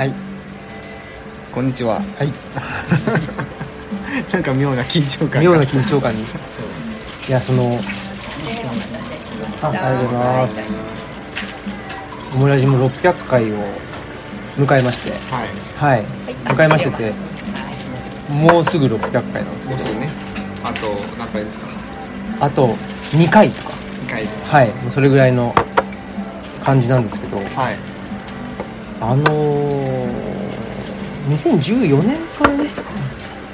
はい。こんにちは。はい。なんか妙な緊張感妙な緊張感に。いやそのあありがとうございます。オムラジも600回を迎えまして。はい。はい。迎えましててもうすぐ600回なんですけど。もうね。あと何回ですか？あと2回とか。2回。ではい。もうそれぐらいの感じなんですけど。はいあのー、2014年からね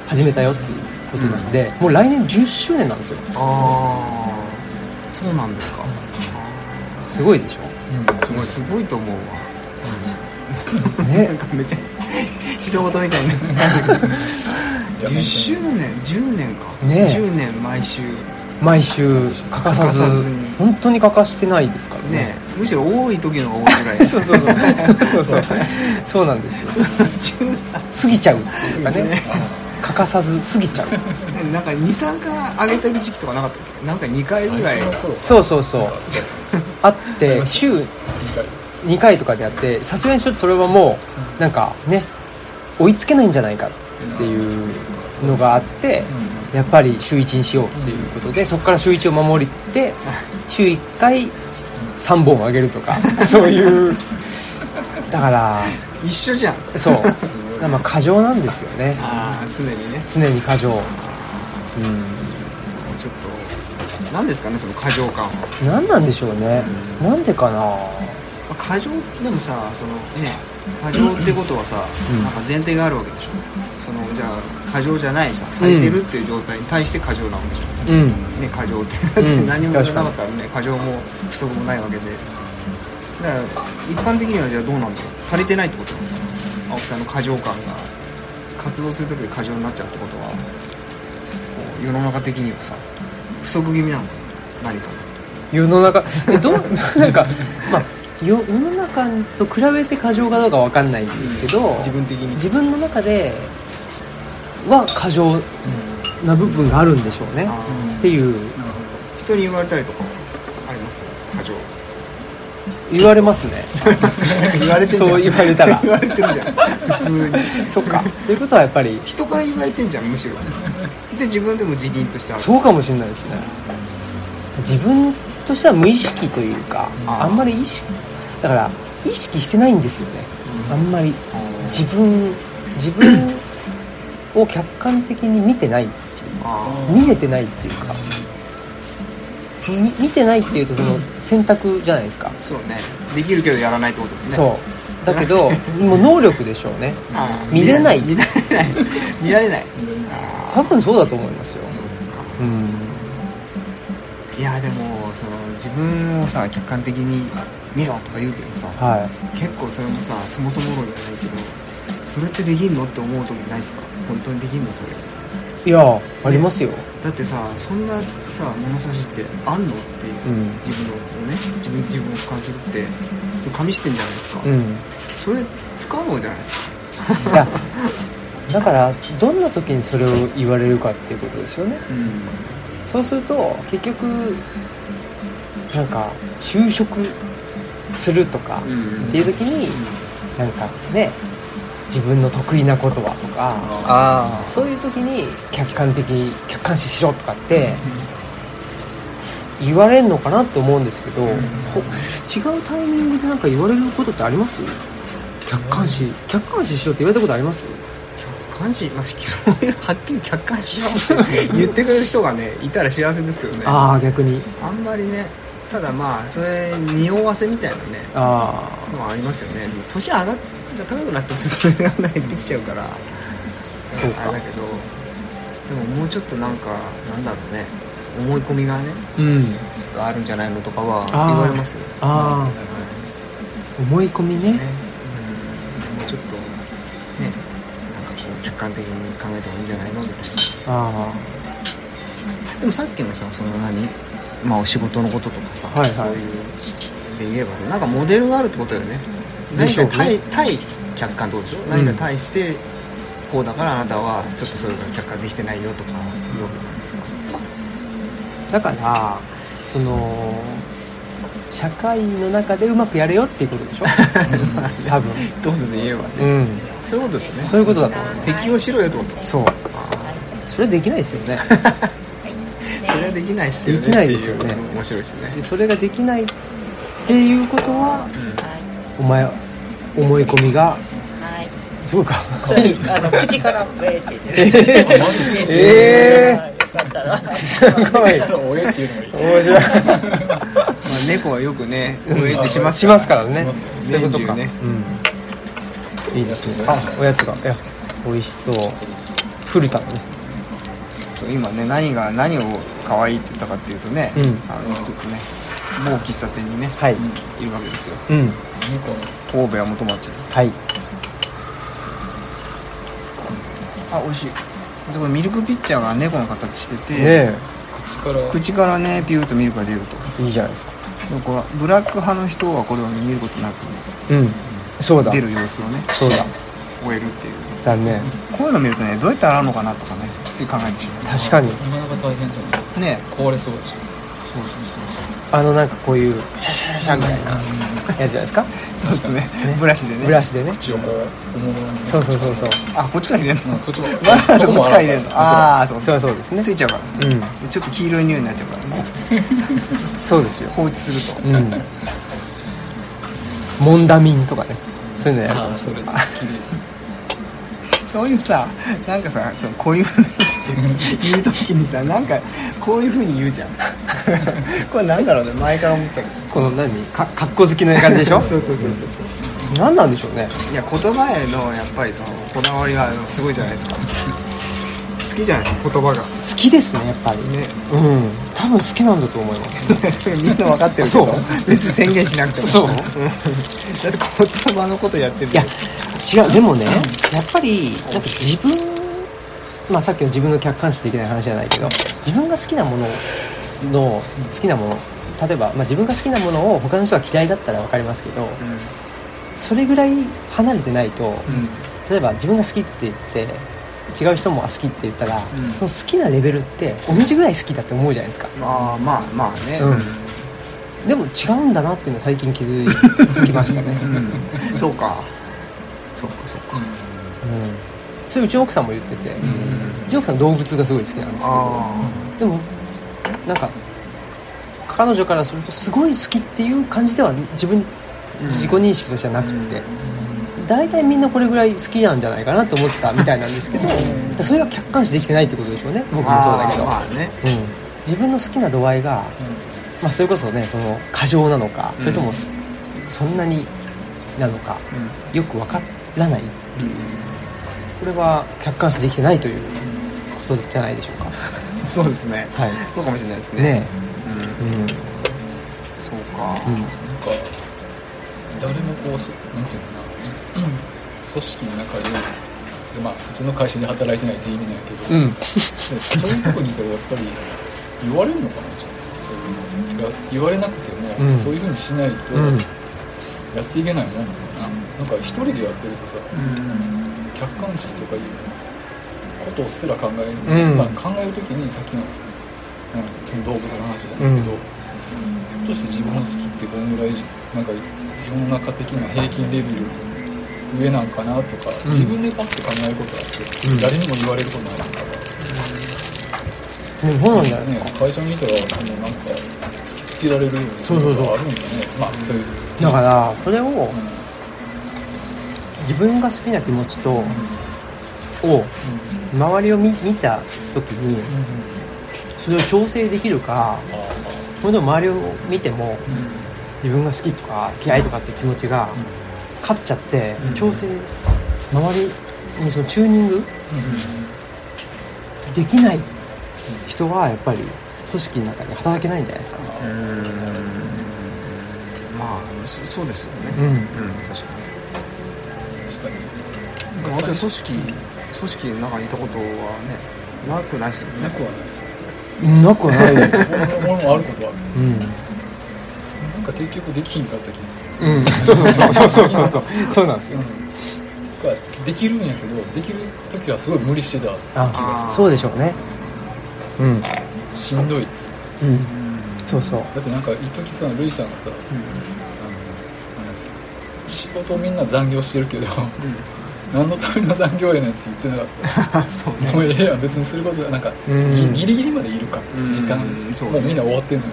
始めたよっていうことなんで、もう来年10周年なんですよ。ああそうなんですか。すごいでしうん。すごい。と思うわ。ょね。なんかめっちゃ人事みたいにな。10周年10年か。ね10年毎週。毎週欠かさず。欠かさずに本当に欠かしてないですからね。ねむしろ多い時の方が多いぐらい。そうそうそう。そうそう。そうなんですよ。13過ぎちゃうっていうかね。ね。欠かさず過ぎちゃう。なんか23回上げてる時期とかなかったっけ？なんか2回ぐらい。そうそうそう。あって週2回とかでやってさすがにちょっとそれはもうなんかね追いつけないんじゃないかっていうのがあってやっぱり週1にしようっていうことでそこから週1を守って週1回3本あげるとか そういう。だから一緒じゃん。そう。まあ過剰なんですよね。ああ常にね。常に過剰。うん。ちょっと何ですかねその過剰感は。何なんでしょうね。なんでかな。まあ過剰でもさそのね過剰ってことはさ、うん。なんか前提があるわけでしょそのじゃあ過剰じゃないさ足りてるっていう状態に対して過剰なわけでしょ、うん。ね過剰って。うん。何もなかったらね過剰も不足もないわけで。だから一般的にはじゃあどうなんだろう？足りてないってこと青木さんの過剰感が活動する時で過剰になっちゃうってことは世の中的にはさ不足気味なの？何か世の中？えどう なんかまあ世世の中と比べて過剰かどうかわかんないんですけど、自分的に。自分の中では過剰な部分があるんでしょうね。あっていう。ー人に言われたりとかあります？よ過剰。言われますね。言われてんじゃん。そう言われたら。言われてるじゃん。普通に。そっか。ということはやっぱり。人から言われてんじゃんむしろ。で自分でも自認としてそうかもしれないですね。自分としては無意識というかあんまり意識だから意識してないんですよね。あんまり。自分自分を客観的に見てないっていうあ見れてないっていうか。み見てないっていうとその選択じゃないですか。あそうね。できるけどやらないってことね。そう。だけどもう能力でしょうね。見れない。見られない。見られない。あ多分そうだと思いますよ。あそうか。うん。いやでもその自分をさ客観的に見ろとか言うけどさ、は結構それもさそもそも論じゃないけどそれってできんのって思う時ないですか？本当にできんのそれ。いいやありますよ。だってさそんなさ物差しってあんのっていう、うん。自分のね自分で自分を俯瞰するってそれ紙してんじゃないですか、うん。それ不可能じゃない？ですかいやだからどんな時にそれを言われるかっていうことですよね。うん。そうすると結局なんか就職するとかうん。っていう時になんかね自分の得意なことはとかあそういう時に客観的客観視しろとかって言われるのかなって思うんですけど、ほ違うタイミングでなんか言われることってあります？客観視客観視しろって言われたことあります？客観視、まあ、そういうはっきり客観視しようって言ってくれる人がねいたら幸せですけどね。ああ逆に。あんまりねただまあそれ匂わせみたいなねあのはありますよね。年上がっ高くなってくるとそれが減ってきちゃうから。そうか。あれだけどでももうちょっとなんかなんだろうね。思い込みがねあうん。ちょっとあるんじゃないのとかは言われますよ。あは思い込みね。いね。うん。もうちょっとねなんかこう客観的に考えた方がいいんじゃないのみたいあなでもさっきのさその何？まあお仕事のこととかさ、はいはい。そういうで言えばさなんかモデルがあるってことよね何か対対客観ってことでしょ、ん。何か対してこうだからあなたはちょっとそれが客観できてないよとかいうわけじゃないですか。あだからその社会の中でうまくやれよっていうことでしょ？多分。どうぞで言えばね、うん。そういうことですね。そういうことだと思う。適応しろよってこと。そう。それできないですよね。それはできないっすよね。できないですよね。面白いですね。でそれができないっていうことはお前思い込みがすごいか。それあの口から「えー」って言ってええすごい。面白い。まあ、猫はよくね上ってしますしますからね。そういうことか、年中ね。うん。いいですね。あおやつが。いや美味しそう。古田のね。今ね何が何を可愛いって言ったかっていうとね、うん。あのちょっとね某喫茶店にね、はい。いるわけですよ。うん。神戸は元町。はい。あ美味しい。そこミルクピッチャーが猫の形してて、ね口から。口からねピューッとミルクが出ると。えいいじゃないですか。でもこれはブラック派の人はこれを見ることなくうん。そうだ。出る様子をねそうだ。終えるっていう。だねこういうの見るとねどうやって洗うのかなとかねつい考えてしま確かに。なかなか大変じゃなね壊れそうでし。ょそうそうあのなんかこういうシャシャシャシャみたいなやつじゃないですか？そうそうですね。ブラシでね。ブラシでね。口をこうそうそうそうそう。あこっちから入れるの？うんそっちも。わざとこっちから入れるの？ああそうそう。そうですね。ついちゃうから。うん。ちょっと黄色い匂いになっちゃうからね。そうですよ。放置すると。うん。モンダミンとかね。そういうのやる。それ。で 綺麗。そういうさなんかさそうこういう言う時にさなんかこういうふうに言うじゃん。これなんだろうね前から思ってたけど。この何？かかっこ好きな感じでしょ？そうそうそうそう何なんでしょうね？いや言葉へのやっぱりそのこだわりがすごいじゃないですか。好きじゃない？ですか言葉が。好きですねやっぱり。ね。うん。多分好きなんだと思います。みんな分かってるけど。そう。別に宣言しなくても。そう。だって言葉のことやってるいや違う。でもねやっぱりなんか自分まあさっきの自分の客観視できない話じゃないけど自分が好きなものの好きなもの例えば、まあ、自分が好きなものを他の人が嫌いだったら分かりますけどそれぐらい離れてないと、例えば自分が好きって言って違う人も好きって言ったら、ん。その好きなレベルって同じぐらい好きだって思うじゃないですか。まあまあまあね。うん。でも違うんだなっていうのを最近気づきましたね、うん。そうか。そうかそうか。うん、それうちの奥さんも言ってて、うちの奥さん動物がすごい好きなんですけどあでもなんか彼女からするとすごい好きっていう感じでは自分自己認識としてはなくって大体みんなこれぐらい好きなんじゃないかなと思ってたみたいなんですけどそれが客観視できてないってことでしょうね。僕もそうだけど、まあね。うん、自分の好きな度合いが、まあ、それこそねその過剰なのかそれともす、そんなになのかよく分からない、これは客観視できてないということじゃないでしょうか。そうですね。はい。そうかもしれないですね。ねうん。えうん。そうか。うん。なんか誰もこうそなんていうのかな組織の中ででまあ普通の会社で働いてないって意味なんやけど、うん。でそういうとこにいたらやっぱり言われるのかなそういうの。言われなくても、うん。そういうふうにしないとうん。やっていけないもんな。のかななんか一人でやってるとさ、客観視とかいうことすら考える、うん。まあ、考えるときにさっきの、うん、その動物の話だけど、どうして自分の好きってこのぐらいなんか世の中的な平均レベル上なんかなとか、うん。自分でパッと考えることがあって、うん。誰にも言われることないから、うんそうなんだよ。ねね、会社にいたらもうなんか突きつけられるようなそうそうそうことがあるんだね。まあそういう、だからそれをうん自分が好きな気持ちとを周りを見見た時にそれを調整できるかそれとも周りを見ても自分が好きとか嫌いとかっていう気持ちが勝っちゃってうん。調整周りにそのチューニングできない人はやっぱり組織の中で働けないんじゃないですか。まあそそうですよね。うん。うん。確かに組織組織の中にいたことはねなくないですよね。なくはない。なくはない。よ俺もあることはあるうん。なんか結局できひんかった気がする。うん、そうそうそうそうそう。そうそうなんですよ。うん、ができるんやけどできる時はすごい無理してたあそうでしょうね。うん。しんどい。ってうん。そうそう。だってなんか一時さルイさんがさ、あのなん仕事をみんな残業してるけど、何のための残業やねんって言ってなかった。そうね。もうええやん別にすることはなんか、うん。ぎギリギリまでいるか、うん時間、そうもうみんな終わってんのに、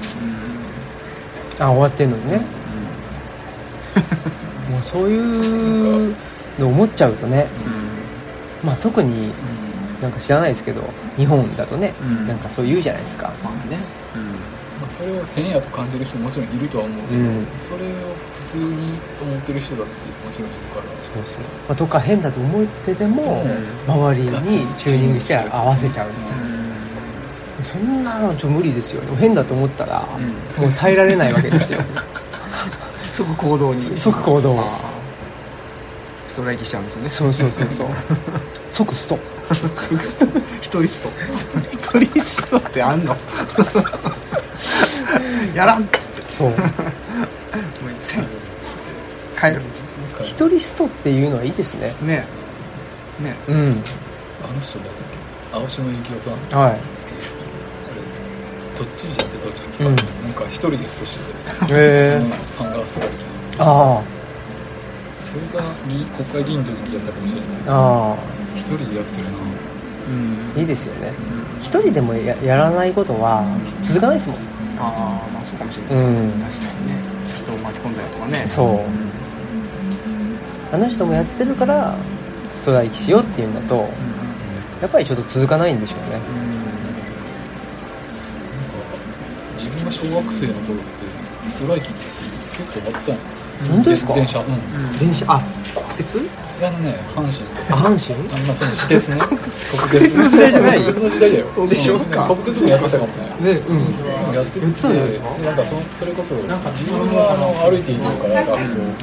あ終わってんのにね、もうそういうの思っちゃうとね。まあ特になんか知らないですけど日本だとね、うん。なんかそう言うじゃないですか。まあねまあ、それを変やと感じる人ももちろんいるとは思うけど、うん。それを普通に思ってる人だってもちろんいるからそうそう、まあ、とか変だと思ってても、う周りにチューニングして合わせちゃうみたいな、うんそんなのちょ無理ですよ。変だと思ったら、うもう耐えられないわけですよ。即行動に。即行動。ストライキしちゃうんですね。そうそうそうそう。即スト。即スト。一人スト。一人ストってあんの？やらん。ってそう。もうせん。帰る。っつっ一人ストっていうのはいいですね。てね。えね。うん。あの人だっけ青島幸男さん？はい。あれどっちでやってた時、うん。なんか一人でストしてて、へえハンガーストライキあそれが議国会議員の時やったかもしれない。ああ。一人でやってるな。うんあいいですよね。一人でもややらないことは続かないですもんああまあそうかもしれないですね、うん。確かにね。人を巻き込んだりとかね。そう。あの人もやってるからストライキしようっていうんだとやっぱりちょっと続かないんでしょうね。自分が小学生の頃ってストライキって結構あったんよ本当ですか？電車。うん。電車。あ国鉄？いやね阪神。あ阪神？あんまその私鉄ね。国鉄。の時代じゃない？国鉄の時代だよ。そうでしょうか？国鉄もやってたかもね。ねうん。やってやってたんじゃないですか？なんかそそれこそ自分はあの歩いているから学校。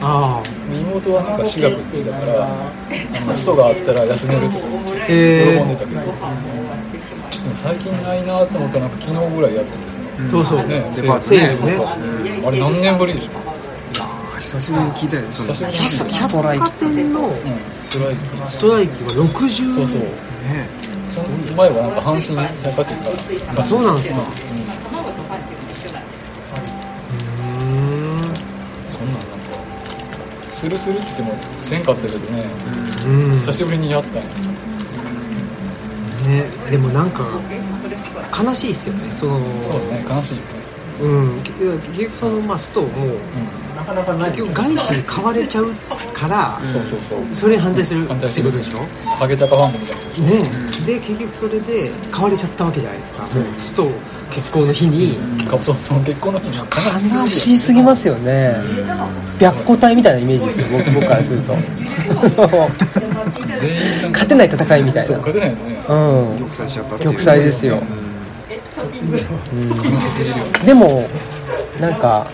ああ妹はなんか私学って言ったからあのストがあったら休めるとかへ喜んでたけど、でも最近ないなと思ったらなんか昨日ぐらいやっててさ、そうそう。ねデパートねね。あれ何年ぶりでしょ、ああ久しぶりに聞いたよねその久しぶりにススト。ライキ百貨店のうん、ストライキ。ストライキは60そうそう。ねその前はなんか阪神百貨店か。らあそうなんですか。そんなんなんかするするって言ってもせんかったけどね、うん。久しぶりにやったね。でもなんか悲しいっすよね。その。そうね悲しい。よねうん結局そのまあストも結局外資に買われちゃうからそうそうそうそれに反対する。反対してるってことでしょ？ハゲタカファンドみたいなねで結局それで買われちゃったわけじゃないですか。スト結婚の日に。かそうその結婚の日に。悲しすぎますよね。白虎隊みたいなイメージですよ僕僕からすると。勝てない戦いみたいそうな勝てないうん。玉砕しちゃったっていう。玉砕ですよ。悲しすぎるよね。でもなんか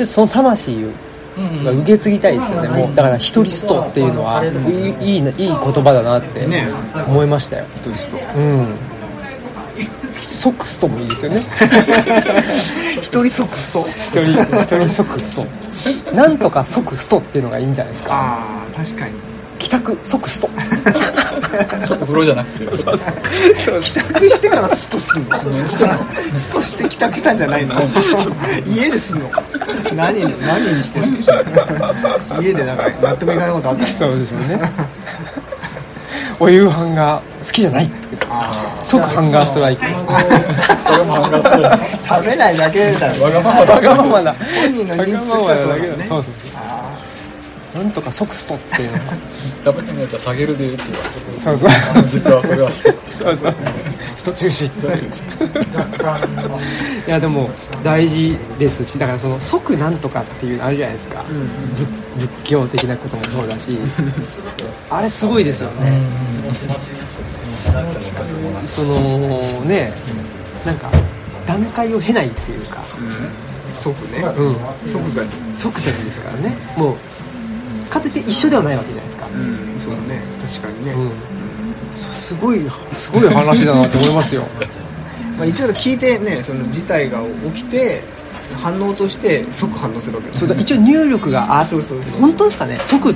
ちょっとその魂うんが受け継ぎたいですよね。もうだから一人ストっていうのはいいいい言葉だなって。ね。思いましたよ。一人ストうん。即ストもいいですよね。一人即スト一人一人即ストなんとか即ストっていうのがいいんじゃないですか。ああ確かに帰宅即スト。ちょっと風呂じゃなくてそう帰宅してからストすんの。ストして帰宅したんじゃないの？家ですんの。何に何にしてるの？家でなんか納得いかないことあった？そうでしょうね。お夕飯が好きじゃない。即ハンガーストライキそれもハンガーストライキあ食べないだけだよわがままだ。わがままだ。本人の認知としてはそうだね。そうそう。あなんとか即ストっていう。のが食べへんのやったら下げるでって言われてそうそう。実はそれはストそうそう。スト中止。いやでも大事ですしだからその即なんとかっていうのあるじゃないですか、仏仏教的なこともそうだし。あれすごいですよね、そのねなんか段階を経ないっていうか。あ即ね。うん。即座に即座にですからね。もうかといって一緒ではないわけじゃないですか、うんそうね。確かにね、うん。すごいすごい話だなと思いますよ。まあ、一応聞いてねその事態が起きて反応として即反応するわけそうだ一応入力があそうそうそう。本当ですかね？即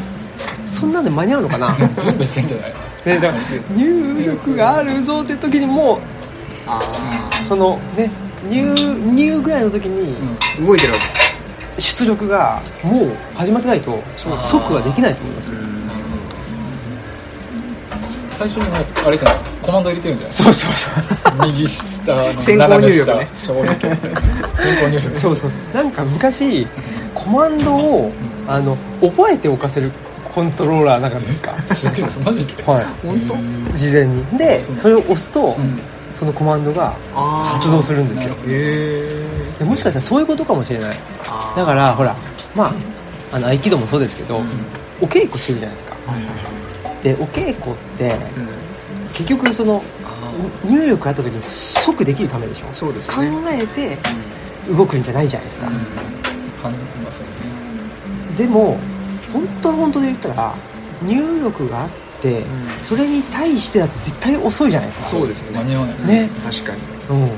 そんなんで間に合うのかな？準備してんじゃない？ね、だから入力があるぞって時にもあうそのね入入ぐらいの時に動いてるわ出力がもう始まってないと即はできないと思います。よ最初にもうあれじゃないコマンド入れてるんじゃない？そうそうそう。右下の先行入力ね。先行入力そうそうそう。なんか昔コマンドをあの覚えておかせるコントローラーなかったですか？マジで？はい。本当？事前に。でそれを押すと、んそのコマンドがあ発動するんですよ。へえでもしかしたらそういうことかもしれない。だからほらまああの合気道もそうですけど、お稽古してるじゃないですか。はいはいはい。でお稽古ってうん。結局その入力あった時に即できるためでしょ。そうです考ねえて動くんじゃないじゃないですか、うね。でも本当は本当で言ったら入力があって、ん。それに対してだって絶対遅いじゃないですか。そうですね。間に合わない。ね。確かに。うん。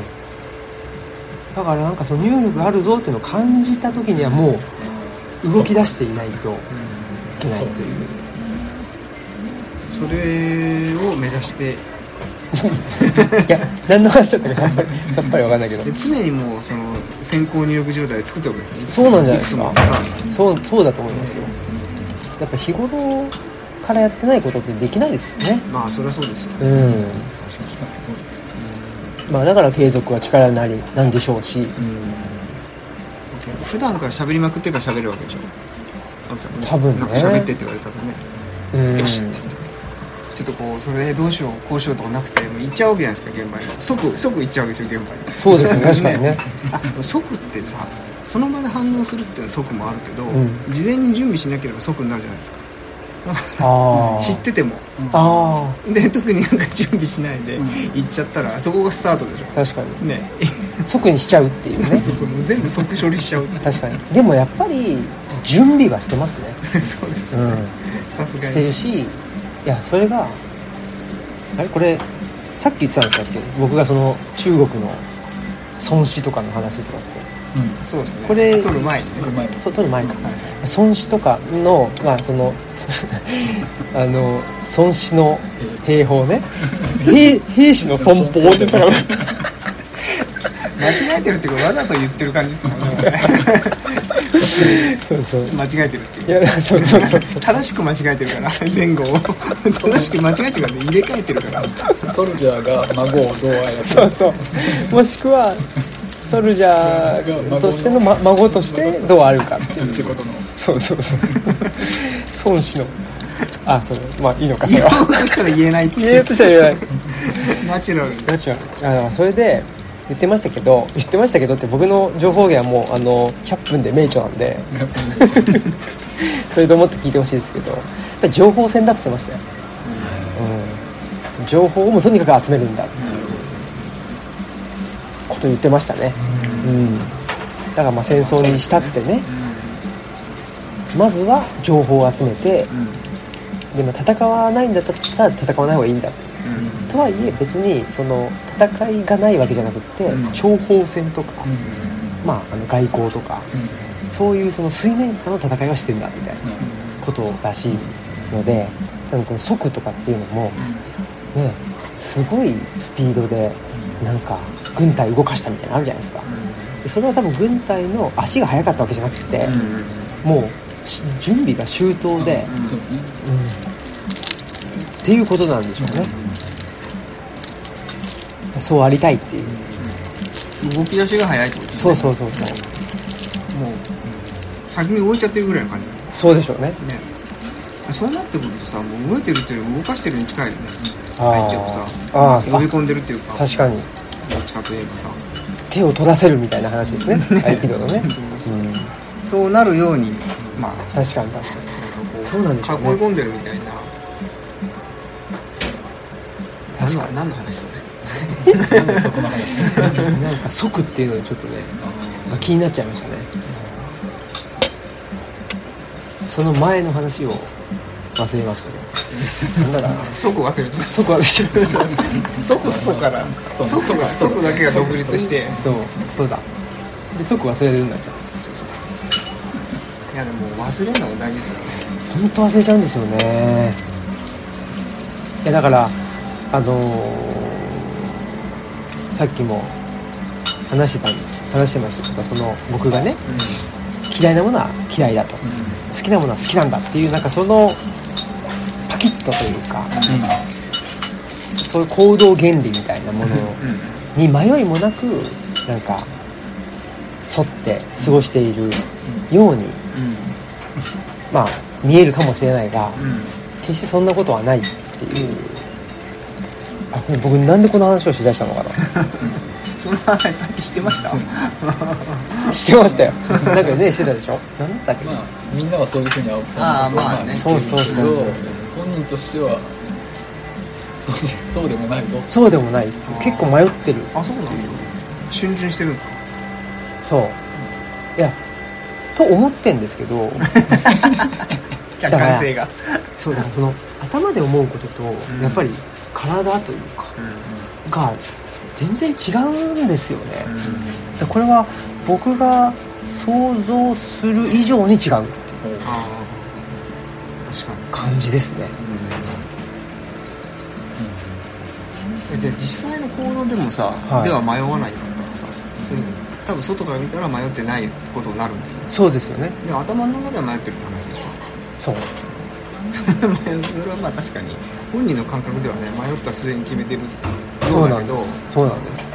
だからなんかその入力があるぞっていうのを感じた時にはもう動き出していないといけないという。それを目指して。いや何の話だったかさっぱりさっぱり分かんないけど。で常にもうその先行入力状態で作っておくんですね。そうなんじゃないですか。そうそうだと思いますよ。やっぱ日頃からやってないことってできないですよね。まあそれはそうですよ。うん。確かまあだから継続は力なりなんでしょうし。にうん。普段から喋りまくってから喋るわけでしょ。青木さんも多分ね。なんか喋ってって言われたらね。うん。よしってちょっとこうそれでどうしようこうしようとかなくてもう行っちゃうわけじゃないですか現場に。即即行っちゃうわけでしょ現場に。そうですね確かにね。あ即ってさその場で反応するっていうのは即もあるけど、うん。事前に準備しなければ即になるじゃないですか知ってても。あで特になんか準備しないでうん。行っちゃったらそこがスタートでしょ。あ確かに。ね。即にしちゃうっていうね。そうそうもう全部即処理しちゃう確かに。でもやっぱり準備はしてますね。そうですうん。さすがしてにるしいやそれがあれ？これさっき言ってたんですか？僕がその中国の孫子とかの話とかって。うん。そうですね。これ撮る前にね。これ前と撮る前かはい孫子とかのまあそのあの孫子の兵法ね。兵兵士の損保って言ってたから。間違えてるっていうかわざと言ってる感じですもんね。そうそう。間違えてるっていういやそうそうそう。正しく間違えてるから前後を。正しく間違えてるから入れ替えてるから。ソルジャーが孫をどう操るそうそう。もしくはソルジャーとしての、ま、孫としてどうあるかっていう。ってことの。そうそうそう孫子の。あそうまあいいのかそ言おれはうとしたら言えないって言えよいうとしたら言えない。ナチュラル。にナチュラル。あそれで言ってましたけど言ってましたけどって僕の情報源はもうあの100分で名著なんで。それと思って聞いてほしいですけど。やっぱり情報戦だって言ってましたよ、うん、情報をもうとにかく集めるんだっていうこと言ってましたね。うん。だからまあ戦争にしたってねまずは情報を集めてでも戦わないんだったら戦わない方がいいんだと。はいえ別にその戦いがないわけじゃなくってうん。諜報戦とか、うん。まあ、あの外交とかうん。そういうその水面下の戦いはしてんだみたいなことらしいので多分この速とかっていうのもねすごいスピードでなんか軍隊動かしたみたいなのあるじゃないですか。でそれは多分軍隊の足が速かったわけじゃなくてもうし準備が周到で、そうん。っていうことなんでしょうね。そうありたいっていう。動き出しが早いってことですね。そうそうそうそう。もう先に動いちゃってるぐらいの感じ。そうでしょうね。ね。そうなってくるとさもう動いてるっていうよりも動かしてるに近いよね。相手をさ呼び込んでるっていうか。確かに。どっちかといえばさ。手を取らせるみたいな話ですね。合気道のね、うん、そうなるようにまあ確かに。確かにこそうなんでしょうね。囲い込んでるみたいな。何の何の話それ？なんでそこの話なんか即っていうのにちょっとねまあ気になっちゃいましたね。その前の話を忘れましたけど。なんだろう。な即忘れてた。即忘れちゃう即ストから。即が即だけが独立して。そうそうだ。で即忘れるんなっちゃういやでも忘れるのが大事ですよね。本当忘れちゃうんですよね。いやだからあのーさっきも話してた話してました。けどその僕がね嫌いなものは嫌いだと。好きなものは好きなんだっていうなんかそのパキッとというかそういう行動原理みたいなものに迷いもなくなんか沿って過ごしているようにまあ見えるかもしれないが決してそんなことはないっていう。あこれ僕なんでこの話をしだしたのかな。そんな話さっきしてました？してましたよ。なんかねしてたでしょ？何だったっけ、まあみんなはそういうふうに青木さんのことをまあね。そうそうそうそう。本人としてはそうそうでもないぞ。そうでもない。結構迷ってる。あそうなんですか。逡巡してるんですか？そう。いやと思ってんですけど。客観性が。そうだその頭で思うことと、ん。やっぱり体というかが全然違うんですよね、でこれは僕が想像する以上に違うああ確かに感じですね、えじゃあ実際の行動でもさ、はい。では迷わないんだったらさそういう多分外から見たら迷ってないことになるんですよ。そうですよね。でも頭の中では迷ってるって話でしょ。そう。それはまあ確かに本人の感覚ではね迷った末に決めてるよそううだけど。そうなんです。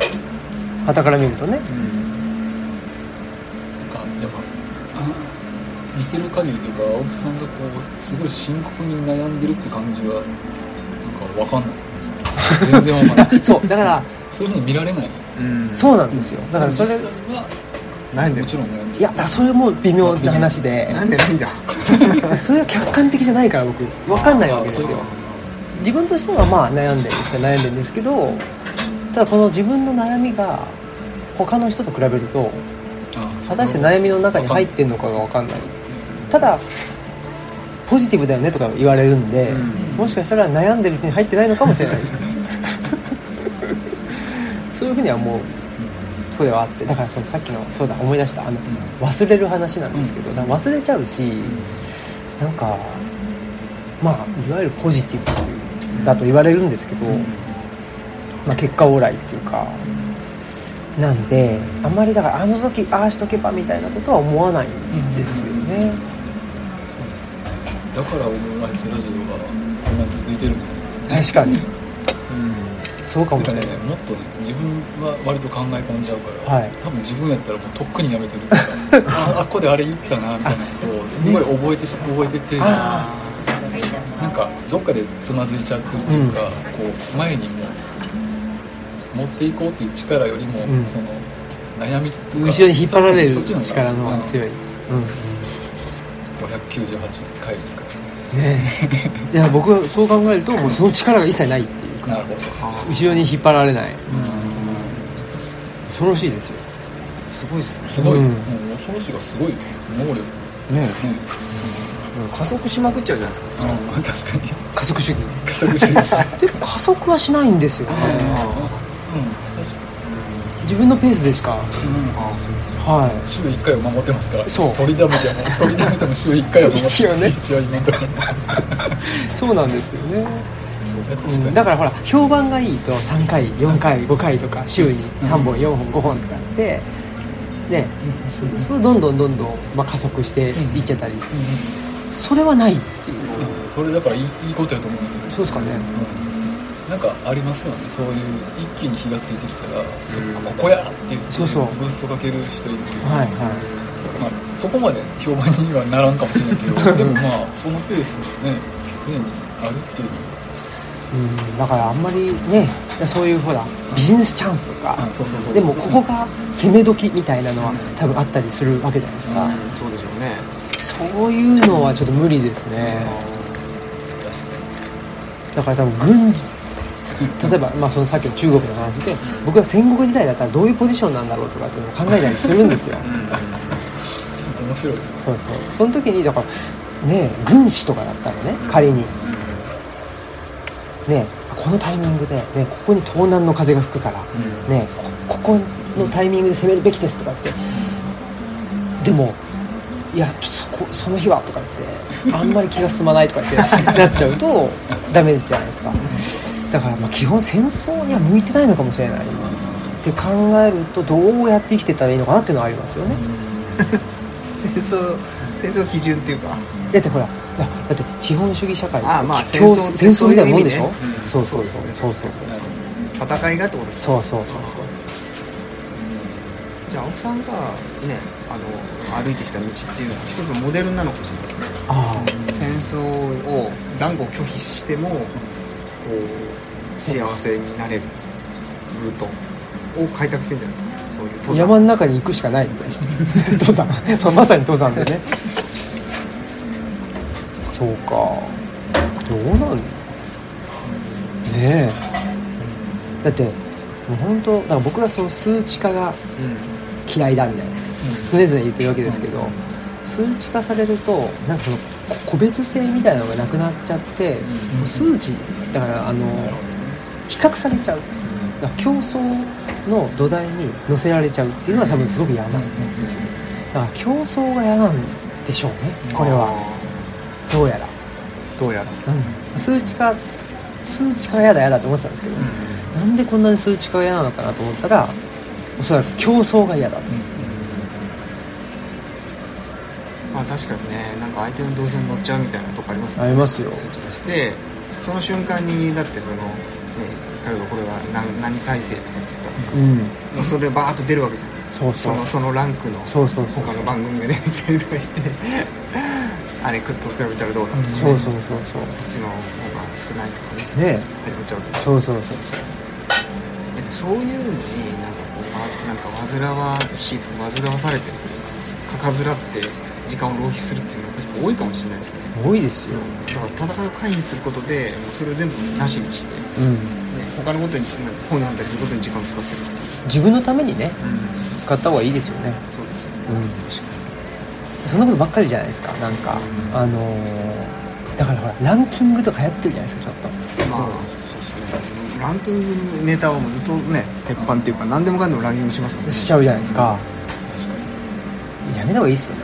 傍から見るとね。うん。なんかやっぱ見てる限りというか青木さんがこうすごい深刻に悩んでるって感じはなんかわかんない。全然わかんない。そうだからそういうふうに見られないうんそうなんですよ。だからそれなんでもちろん悩んでるいやだそれも微妙な話で。なんでないんだ。それは客観的じゃないから僕。分かんないわけですよ。自分としてはまあ悩んでるって悩んでるんですけどただこの自分の悩みが他の人と比べるとあ果たして悩みの中に入ってんのかが分かんない。ただポジティブだよねとか言われるんで、もしかしたら悩んでるうちに入ってないのかもしれないそういうふうには思うとこではあってだからそのさっきのそうだ思い出したあの忘れる話なんですけど、だから忘れちゃうしなんかまあいわゆるポジティブだと言われるんですけど、まあ、結果オーライっていうかなんであんまりだからあの時ああしとけばみたいなことは思わないんですよね、そうです。だからオムライスラジオがこんなに続いてるんじゃないですか確かにそうかもしれない、ねもっとね自分は割と考え込んじゃうから、はい。多分自分やったらもうとっくにやめてるとか ああっこであれ言ったなみたいなことをすごい覚えてし覚えててあなんかどっかでつまずいちゃってるっていうか、こう前にも持っていこうっていう力よりも、うん。その悩みとか後ろに引っ張られるそっちの方が力の方が強い、うん。598回ですからね。え。いや僕はそう考えるともうその力が一切ないっていう。かなるほど。後ろに引っ張られない。恐ろしいですよ。すごいですね。すごい、うん。もう恐ろしいがすごい能力。ねね加速しまくっちゃうじゃないですか。うん。確かに。加速主義。加速し で加速はしないんですよ。ねう自分のペースでしか。ん、うん。あは週1回を守ってますから。そう。取りだめても取りだめても週1回は守って 一応ね。一応今のとこ そうなんですよね、そうん、だからほら評判がいいと3回4回5回とか週に3本4本5本とかあってねそうどんどんどんどん、まあ、加速していっちゃったり。それはないっていう。うん。それだからいいいいことやと思うんですよそうですかね。うん。なんかありますよねそういう一気に火がついてきたら、そここやって言ってそうそう。ブーストかける人いるけど、はいはい。まあ、そこまで評判にはならんかもしれないけど でもまあそのペースね常にあるっていううんだからあんまりねそういうほらビジネスチャンスとかでもここが攻め時みたいなのは多分あったりするわけじゃないですか、そうでしょうね。そういうのはちょっと無理ですね。だから多分軍事例えば、まあ、そのさっきの中国の話で僕は戦国時代だったらどういうポジションなんだろうとかっていうのを考えたりするんですよ。に面白い。そうそう。その時にだからね軍師とかだったらね仮にねこのタイミングで、ね、ここに東南の風が吹くから、ねこここのタイミングで攻めるべきですとかって。でもいやちょっとその日はとか言ってあんまり気が進まないとかってなっちゃうと ダメじゃないですか。だからまあ基本戦争には向いてないのかもしれない。って考えるとどうやって生きてたらいいのかなっていうのはありますよね、戦争戦争基準っていうか。だってほらだだって資本主義社会。あまあ競戦争戦争みたいなもんでしょ、そうん。そうそうそう。そうそうそう。戦いがってことですかそうそうそうそう。じゃあ青木さんがねあの歩いてきた道っていうのは一つのモデルなのかもしれないですね。あ戦争を断固拒否してもこう幸せになれるルートを開拓してんじゃないですか。そういう山。山の中に行くしかないみたいな。登山、まあ、まさに登山でねそうか。どうなん？ねえ。だってもう本当だから僕らその数値化が嫌いだみたいな。常々言ってるわけですけど、数値化されるとなんかその個別性みたいなのがなくなっちゃって、もう数値だからあの比較されちゃう。だから競争の土台に乗せられちゃうっていうのは多分すごく嫌なんですよだから競争が嫌なんでしょうねこれは。どうやら、どうやら。うん、数値化数値化が嫌だ嫌だと思ってたんですけど、なんでこんなに数値化が嫌なのかなと思ったらおそらく競争が嫌だと、まあ確かにねなんか相手の同票に乗っちゃうみたいなとこありますもんありますよ。数値化してその瞬間にだってその、ね、例えばこれは何何再生とかって言ったらさ、うん。もうそれバーッと出るわけじゃん。そうそう。そのそのランクのそうそうそう。他の番組が出てきたりとかしてあれと比べたらどうだとかね、そうそうそうそう。こっちの方が少ないとかね。ね。始まっちゃうそうそうそうそう。そういうのになんかこうあなんか煩わしい煩わされてるというかかかずらって時間を浪費するっていうのは確か多いかもしれないですね。多いですよ。だから戦いを回避することでもうそれを全部なしにして、ね、うん。他のことに本読んだりすることに時間を使ってる自分のためにね使った方がいいですよね。そうですよね、うんそんなことばっかりじゃないですか。なんかうん。あのーだからほらランキングとか流行ってるじゃないですかちょっと。にまあそうですね。ランキングネタはもうずっとね鉄板っていうか何でもかんでもランキングしますもんね。しちゃうじゃないですか。やめた方がいいですよね。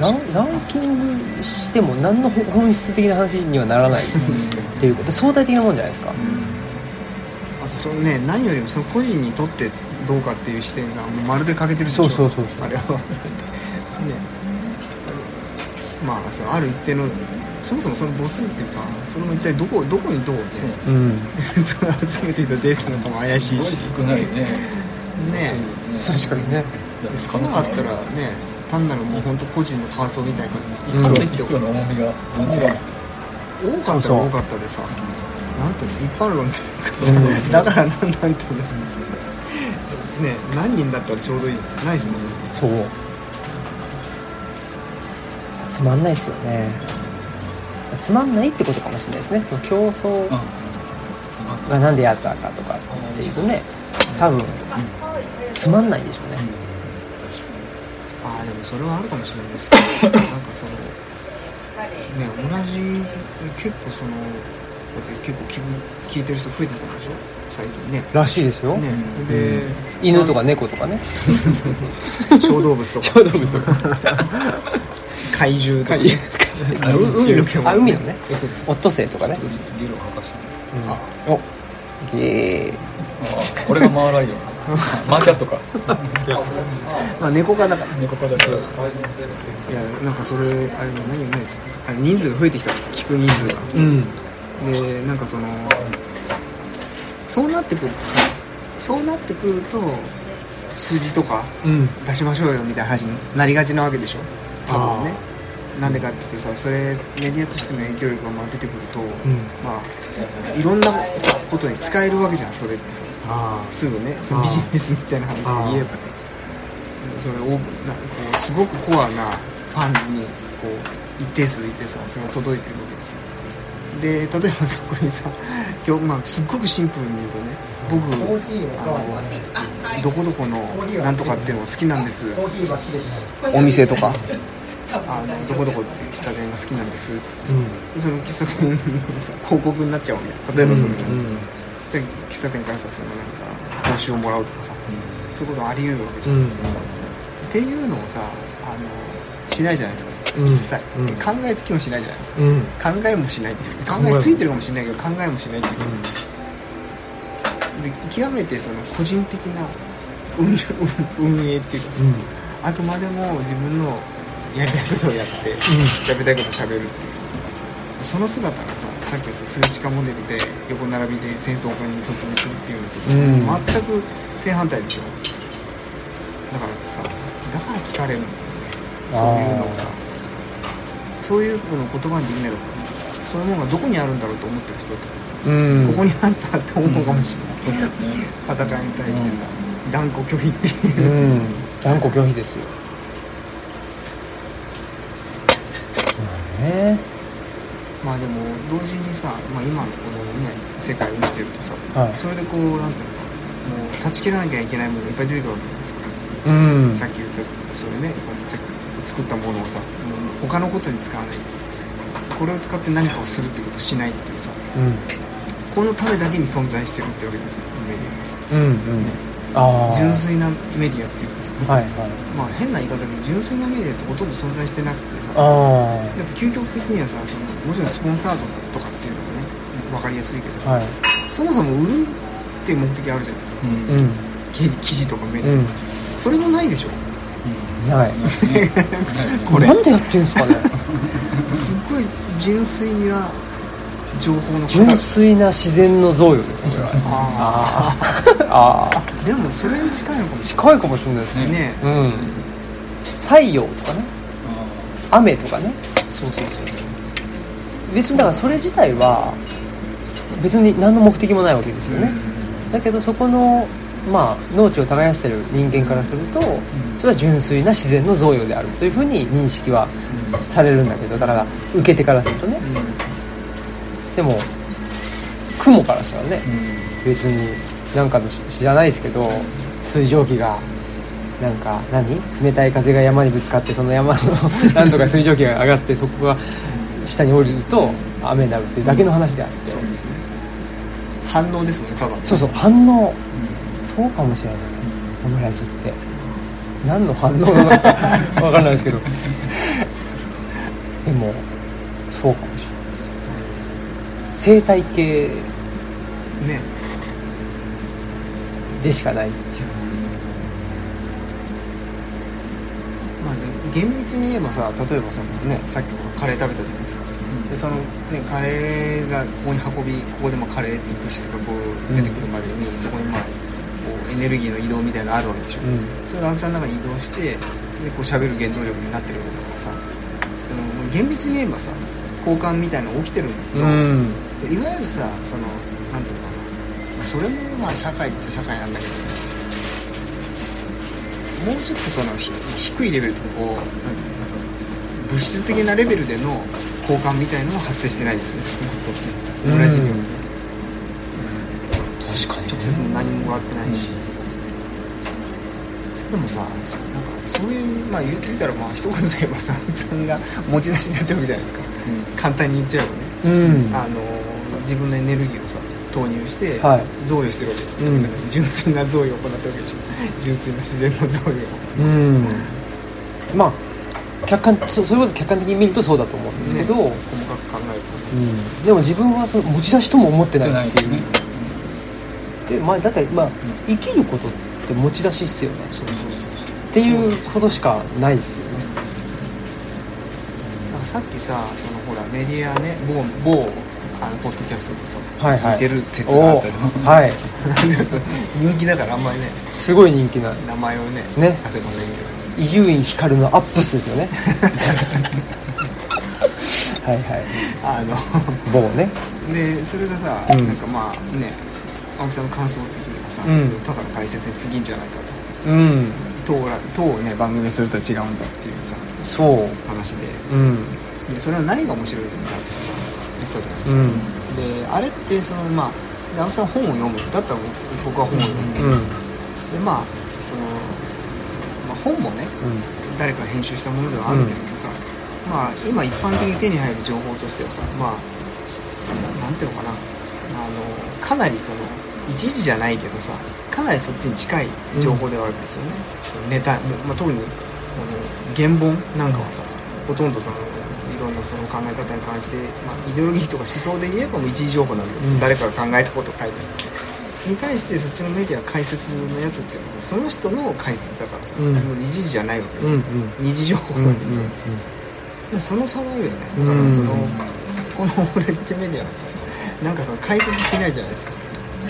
ランランキングしても何のほ本質的な話にはならない。っていうか相対的なもんじゃないですか。あとそのね何よりもその個人にとってどうかっていう視点がもうまるで欠けてるでしょ。そうそうそうそう。あれは。ねまあそのある一定のそもそもその母数っていうかそれも一体どこどこにどうねう。ん。集めていたデータのかも怪しいし。すごい少ないね。ね。確かにね。少なかったらね単なるもう本当個人の感想みたいなうん感じで一票の重みが多かったら多かったでさなんていうの一般論っていうかさだからなんなんていうんですか。ね何人だったらちょうどいい。ないですもんね。そうつまんないですよね。つまんないってことかもしれないですね。競争がなんでやったかとか。っていうとね多分つまんないでしょうね。ああでもそれはあるかもしれないです。け どなんかそのね同じ結構そのだって結構聞く聞いてる人増えてきたんでしょ？最近ね。らしいですよ、ね。で犬とか猫とかね。そうそうそう。小動物とか。小動物とか怪獣とか、怪ね、海の獣あ海のね。そうそうそうオットセイとかね。そうそうそう。ゲロ吐かしてあ。お。ゲー。あこれがマーライオンマーキャットかまあ猫科だから。猫科だから。いやなんかそれあれ何もないです。あ人数が増えてきた。聞く人数が。うん。でなんかそのそうなってくるとさそうなってくると数字とかうん。出しましょうよみたいな話になりがちなわけでしょ？多分ねなんでかって言ってさそれメディアとしての影響力がまあ出てくると、ん。まあいろんなさことに使えるわけじゃんそれってさ。あすぐねそのビジネスみたいな話で言えばね。それをなこうすごくコアなファンにこう一定数いてさそれが届いてるわけですよ。で例えばそこにさ 今日まあすっごくシンプルに言うとね僕あのどこどこのなんとかっていうのが好きなんです。お店とかあのどこどこって喫茶店が好きなんですっつってさ、でその喫茶店のさ広告になっちゃうわけ例えばその、で喫茶店からさそのなんか報酬をもらうとかさ、そういうことあり得るわけじゃん、うん。っていうのをさあのしないじゃないですか、うん。一切、考えつきもしないじゃないですか。うん。考えもしないっていう。考考ええついてるかもしれないけど考えもしないっていう、で極めてその個人的な運運営っていうかさ、うん。あくまでも自分のやりたいことをやって喋、りたいことを喋るっていう。その姿がささっきのさ数値化モデルで横並びで戦争家に突入するっていうのとさ、全く正反対でしょ。だからさだから聞かれるんだよね。そういうのをさ。そういうのを言葉にできないのか。そういうものがどこにあるんだろうと思ってる人ってさ、うん。ここにあったって思うかもしれない、戦いに対してさ、断固拒否っていう。う、ん。断固拒否ですよまあね。まあでも同時にさ、まあ、今のこのね世界を生きてるとさ、はい。それでこうなんていうのかもう断ち切らなきゃいけないものがいっぱい出てくるわけじゃないですか、うん。さっき言ったそれねこのせ作ったものをさもう他のことに使わない。これを使って何かをするってことをしないっていうさ。うん。このためだけに存在してるってわけですよメディアがさ。うんうん。ね純粋なメディアっていうかさ、はいはい。まあ変な言い方だけど純粋なメディアってほとんど存在してなくてさ。あだって究極的にはさそのもちろんスポンサードとかっていうのがね分かりやすいけどはい。そもそも売るっていう目的あるじゃないですか。うん。うん記事記事とかメディア、うん。それもないでしょ。ない。これ。なんでやってんすかね。すっごい純粋な情報の純粋な自然の贈与ですねそれは。ああああでもそれに近いのかもし近いかもしれないですね。れないねうん。太陽とかね。雨とかね。そうそうそう別にだからそれ自体は別に何の目的もないわけですよね、だけどそこのまあ農地を耕してる人間からするとそれは純粋な自然の贈与であるというふうに認識はされるんだけどだから受け手からするとね。うでも雲からしたらねうん。別になんか知らないですけど水蒸気がなんか何？冷たい風が山にぶつかってその山の 何とか水蒸気が上がってそこが下に降りると雨になるっていうだけの話であって。そうですね。反応ですもんねただの。そうそう反応。そうかもしれない。オムラジって。何の反応なのか 分かんないですけど。でもそうかもしれない生態系ねでしかないっていう。まあね厳密に言えばさ例えばそのねさっきカレー食べたじゃないですか。でその、ね、カレーがここに運びここでもカレーっていう物質がこう出てくるまでに、そこにまあこうエネルギーの移動みたいなのあるわけでしょ、うん。それが青木さんの中に移動してでこう喋る原動力になってるわけだからさ。その厳密に言えばさ交換みたいなの起きてるんだけど、うんいわゆるさそのなんていうのかな。まあそれもまあ社会っちゃ社会なんだけどもうちょっとそのひ低いレベルとかこうなんていうのかな。物質的なレベルでの交換みたいのも発生してないですよね。少なくともね同じようにね確かに直接も何ももらってないし、でもさそうなんかそういうまあ言う言うたらまあ一言で言えばさ青木 さんが持ち出しになってるわけじゃないですか。簡単に言っちゃうとね。うん。あの自分のエネルギーをさ投入してはい。贈与してるわけ。です、うん。純粋な贈与を行ってるわけでしょ。純粋な自然の贈与を。うん。まあ客観そそれこそ客観的に見るとそうだと思うんですけど、細かく考えるうん、でも自分はその持ち出しとも思ってないっていう。ね。で、まあ、だって、まあ、生きることって持ち出しっすよね。とそうそうそう。っていうことしかないっすよね。なんかさっきさそのほらメディアね某某あのポッドキャストとさ、はいはい。似てる説があったりとか。はい。人気だからあんまりね。すごい人気な。名前をねね。出せませんけど。伊集院光のアップスですよね。はいはい。あの某ね。でそれがさ、うん。なんかまあね青木さんの感想的にはさ、うん。ただの解説に過ぎんじゃないかうん。と当ら当ね番組をするとは違うんだっていうさそう。話で。うん。でそれは何が面白いんだってさ言ってたじゃないですか、うん。であれってそのまあで青木さん本を読むだったら僕は本を読むんです、でまあその、まあ、本もねうん。誰かが編集したものではあるけれどもさ、まあ今一般的に手に入る情報としてはさまあなんていうのかな。あのかなりその一時じゃないけどさかなりそっちに近い情報ではあるんですよね、ネタ、まあ、特にあの原本なんかはさほとんどそのいろんなその考え方に関して、まあ、イデオロギーとか思想で言えばもう一時情報なんだけど、うん。誰かが考えたことを書いてあってに対してそっちのメディア解説のやつってその人の解説だからさ、うん。もう一時じゃないわけ。よ、うんうん。二次情報うんうんなんですよ、でその差はあるよね。だからその、うん。このオムラジってメディアはさなんかその解説しないじゃないですか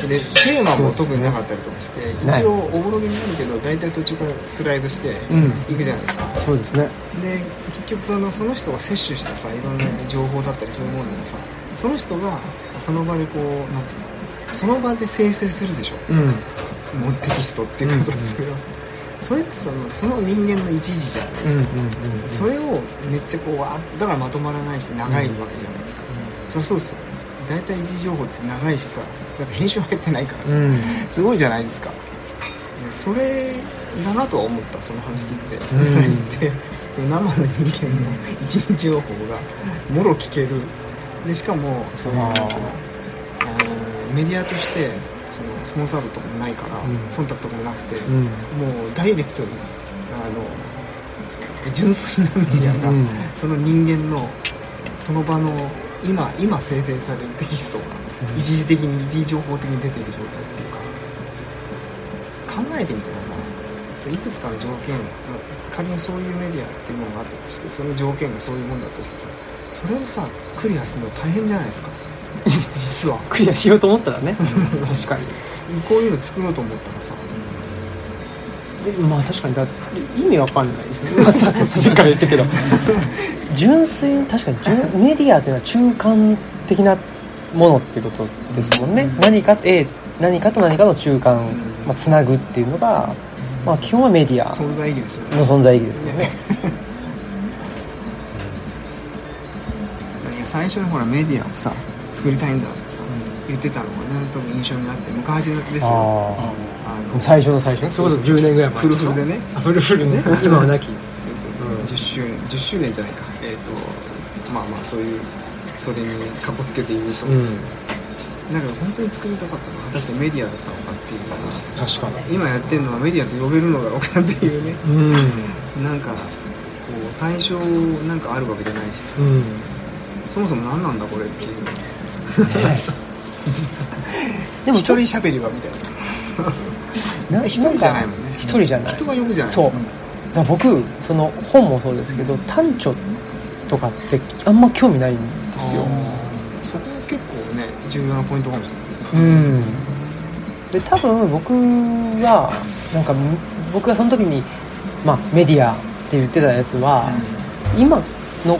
でテーマも特になかったりとかして、一応おぼろげになるけど大体途中からスライドしてうん。いくじゃないですか、そうですね。で結局そのその人が摂取したさいろんな情報だったりそういうものをさその人がその場でこうなんていうのその場で生成するでしょ。うん。もうテキストっていうかさ、うんうん。それはさそれってそのその人間の一時じゃないですか、うんうんうんそれをめっちゃこうわーだからまとまらないし長いわけじゃないですか、そりゃそうですよ大体一時情報って長いしさだって編集入ってないからさ、うん。すごいじゃないですか。でそれだなとは思ったその話聞いて、うん。話って生の人間の一日情報がもろ聞ける。でしかもそのメディアとしてそのスポンサードとかもないから、うん。忖度とかもなくて、うん。もうダイレクトにあの純粋なメディアが、うん。その人間のその場の今今生成されるテキストがうん一時的に一時情報的に出ている状態っていうか。考えてみてもさいくつかの条件、まあ仮にそういうメディアっていうものがあったとしてその条件がそういうものだとしてさそれをさクリアするの大変じゃないですか。実は。クリアしようと思ったらね。確かに。こういうの作ろうと思ったらさ。でまあ確かにだ意味わかんないですね。まあさっきから言ったけど。純粋に確かに純メディアっていうのは中間的なものっていうことですもんね、うん。何か A 何かと何かの中間、まあ、つなぐっていうのが、まあ、基本はメディア。存在意義ですよね。の存在意義ですけどね。いや最初にほらメディアをさ作りたいんだってさ、言ってたのがね多分印象になって昔ですよ。あああ最初の最初？ねそれこそ10年ぐらい前フルフルでね。あフルフルね。今はなき。そうそう。うん10周年10周年じゃないか。えっ、とまあまあそういうそれにかこつけて言うと、うん。なんか本当に作りたかったのは果たしてメディアだったのかっていうさ。確かに。今やってるのはメディアと呼べるのだろうかっていうね。うん。なんかこう対象なんかあるわけじゃないしさ。うん。そもそも何なんだこれっていう。でも一人喋りはみたいな。な 一人じゃないもんね。一人じゃない。人が呼ぶじゃないですそう。僕その本もそうですけど短調とかってあんま興味ないんですよ。そこ結構ね重要なポイントかもしうれないですね。ん。で多分僕はなんか僕がその時に、まあ、メディアって言ってたやつは、今の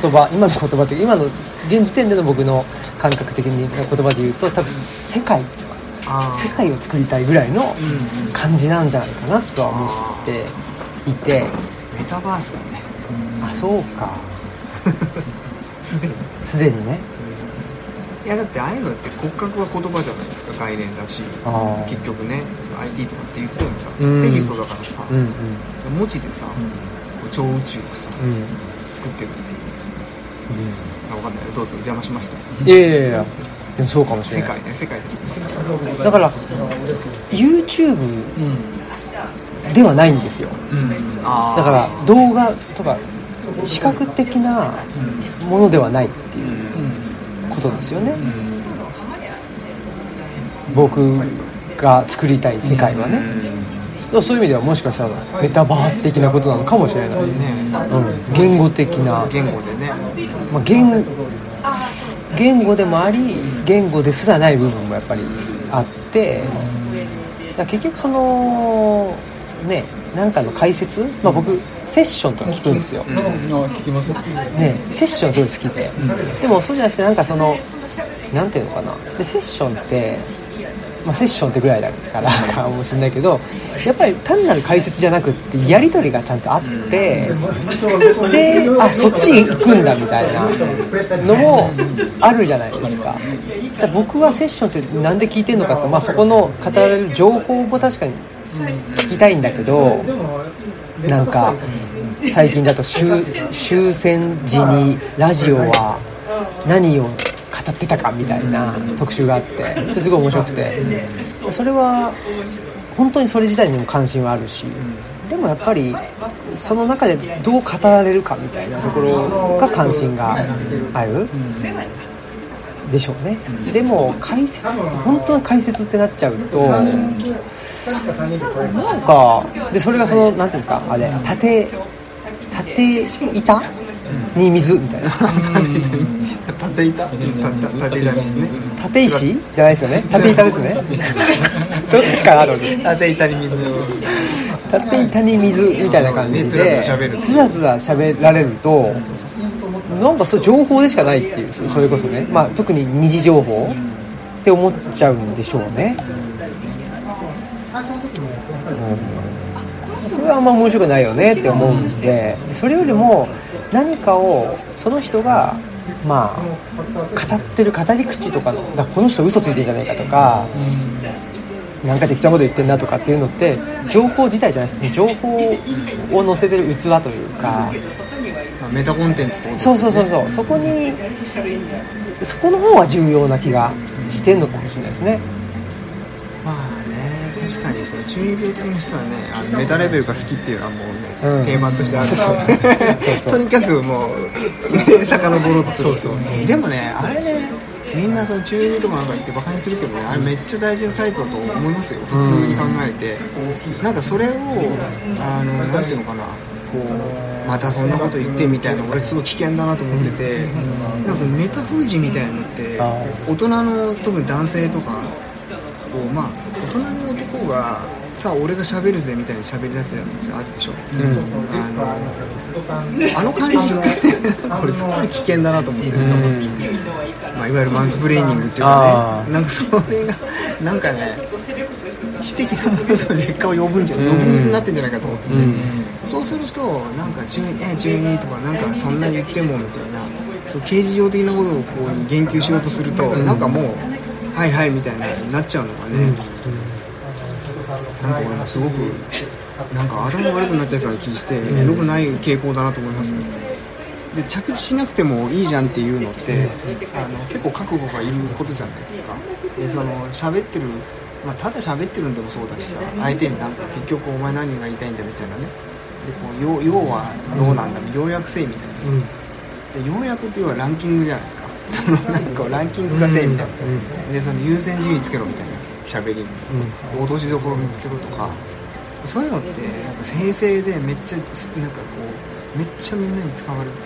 言葉今の言葉っていうか今の現時点での僕の感覚的に言葉で言うと多分世界とかあ世界を作りたいぐらいのうんうん。感じなんじゃないかなとは思っていて。メタバースだね。あそうか すでに。すでにね。いやだってああいうのって骨格は言葉じゃないですか概念だし。結局ね IT とかって言ってもさうん。テキストだからさうんうん。文字でさこう超宇宙をさうん。作ってるっていう。あ分かんない。どうぞ邪魔しました。いやいやいや。でもそうかもしれ世ない。界ね世界で世界だから YouTube ではないんですよ。だから動画とか視覚的なものではないっていうことですよね。僕が作りたい世界はね。そういう意味ではもしかしたらメタバース的なことなのかもしれない、ね。うん、言語的な、言語でね。まあ、言言語でもあり言語ですらない部分もやっぱりあってだ結局そのねなんかの解説、まあ、僕セッションとか聞くんですよ、あ聞きます。ね、セッションすごい好きで、でもそうじゃなくてなんかそのなんていうのかな。でセッションって、まあ、セッションってぐらいだからかもしれないけどやっぱり単なる解説じゃなくってやり取りがちゃんとあってであそっち行くんだみたいなのもあるじゃないですか。だから僕はセッションってなんで聞いてるのかまあ、そこの語られる情報も確かに聞きたいんだけどなんか最近だと終終戦時にラジオは何を語ってたかみたいな特集があってそれすごい面白くて。それは本当にそれ自体にも関心はあるしでもやっぱりその中でどう語られるかみたいなところが関心があるでしょうね、でも解説本当の解説ってなっちゃうと、なんかでそれがそのなんていうんですかあれ縦縦板？に水みたいな。縦板？縦板？ですね。縦石？じゃないですよね。縦板ですね。どっちかなと縦板に水を。縦板に水みたいな感じでつらつら喋られるとなんかそう情報でしかないっていうそれこそね、まあ、特に二次情報って思っちゃうんでしょうね、うん、それはあんま面白くないよねって思うんでそれよりも何かをその人がまあ語ってる語り口とかのだこの人嘘ついてるんじゃないかとか、なんか適当なこと言ってんなとかっていうのって情報自体じゃなくて情報を載せてる器というか、まあ、メタコンテンツってことですね。そうそうそうそう。そこにそこの方が重要な気がしてんのかもしれないですね中二病的な人はねあのメタレベルが好きっていうのはもうね、うん、テーマとしてあるとにかくもう、ね、遡ろう。とするでもねあれねみんなその中二とかなんか言ってバカにするけどねあれめっちゃ大事なタイトルだと思いますよ普通に考えて、なんかそれをあのなんていうのかなこうまたそんなこと言ってみたいな俺すごい危険だなと思ってて、なんかそのメタ封じみたいなのって大人の特に男性とかこうまあ大人の男がさあ俺が喋るぜみたいに喋るやつやつあるでしょ、うん、あのあの感じってこれすごい危険だなと思って、うん、まあ、いわゆるマンスプレーニングっていうかね。なんかそれがなんかね知的なものの劣化を呼ぶんじゃ呼ぶ水になってんじゃないかと思って、うん、そうするとなんか中2え中2とかなんかそんな言ってもみたいな。そう刑事上的なことをこうに言及しようとすると、なんかもうはいはいみたいななっちゃうのがね、なんかすごくなんか頭悪くなっちゃいそうな気して、うん、よくない傾向だなと思いますね。で着地しなくてもいいじゃんっていうのって、あの結構覚悟がいることじゃないですか。でその喋ってる、まあ、ただ喋ってるんでもそうだしさ相手になんか結局お前何が言いたいんだみたいなね。でこう要要はどうなんだ要約せいみたいなさ、で要約っていうのはランキングじゃないですか。そのなんかランキングがせいみたいな、でその優先順位つけろみたいな喋り、うん、落としどころ見つけろとかそういうのってなんか生成でめっちゃなんかこうめっちゃみんなに使われて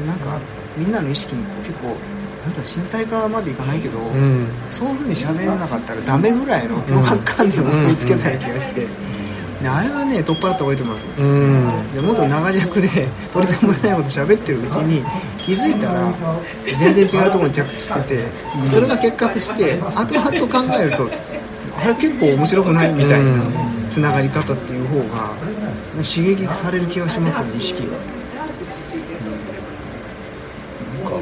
でなんかみんなの意識に結構なんだ身体化までいかないけど、うん、そういうふうに喋んなかったらダメぐらいの脅迫観念を思いつけたような気がして。あれはね取っ払った方がいいと思います、うん、でもっと長尺で とりでもないこと喋ってるうちに気づいたら全然違うところに着地しててそれが結果として後々考えるとあれ結構面白くないみたいなつながり方っていう方が刺激される気がしますよね意識が。なんか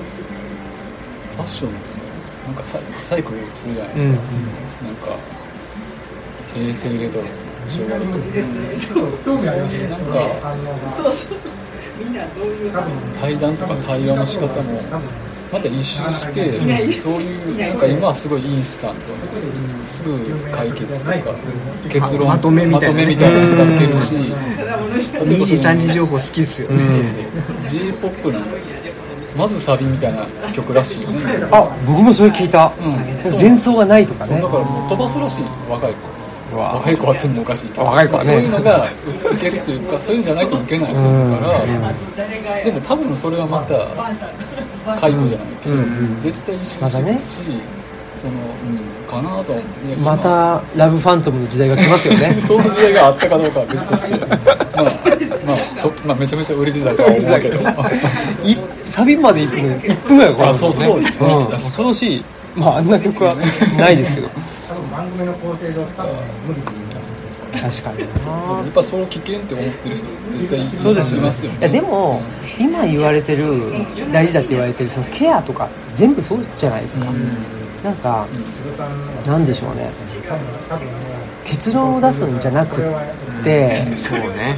ファッションなんかサイサイクルするじゃないですか、うん、なんか平成レトロ昭和レトロですね。興味ありますね。なんかそうそう対談とか対話の仕方もまた一周してそういうなんか今はすごいインスタントすぐ解決とか結論まとめみたいな。のが書けるし2時3時情報好きっすよ、ね、J – POP なんかまずサビみたいな曲らしいよね。あ僕もそれ聞いた、うん、前奏がないとかね。だからもう飛ばすらしい若い子若い子はってのもおかしい。けど若い子は、ね、そういうのが受けるというかそういうんじゃないといけないからでも多分それはまた解雇じゃない。けど、絶対意識してるし、ね、その、うん、かなと思う。またラブファントムの時代が来ますよね。その時代があったかどうかは別として。まあ、まあとまあ、めちゃめちゃ売れてたとは思うけど。サビまで行くの1分ぐらいかかるんですよね。そうですね、うん、恐ろしい。まああんな曲はないですけど番組の構成上多分無理する確かに。やっぱそれ危険って思ってる人絶対そうですよね。いやでも今言われてる大事だって言われてるそのケアとか全部そうじゃないですか、うん、なんか、うん、なんでしょうね。結論を出すんじゃなくて、うん、そうね、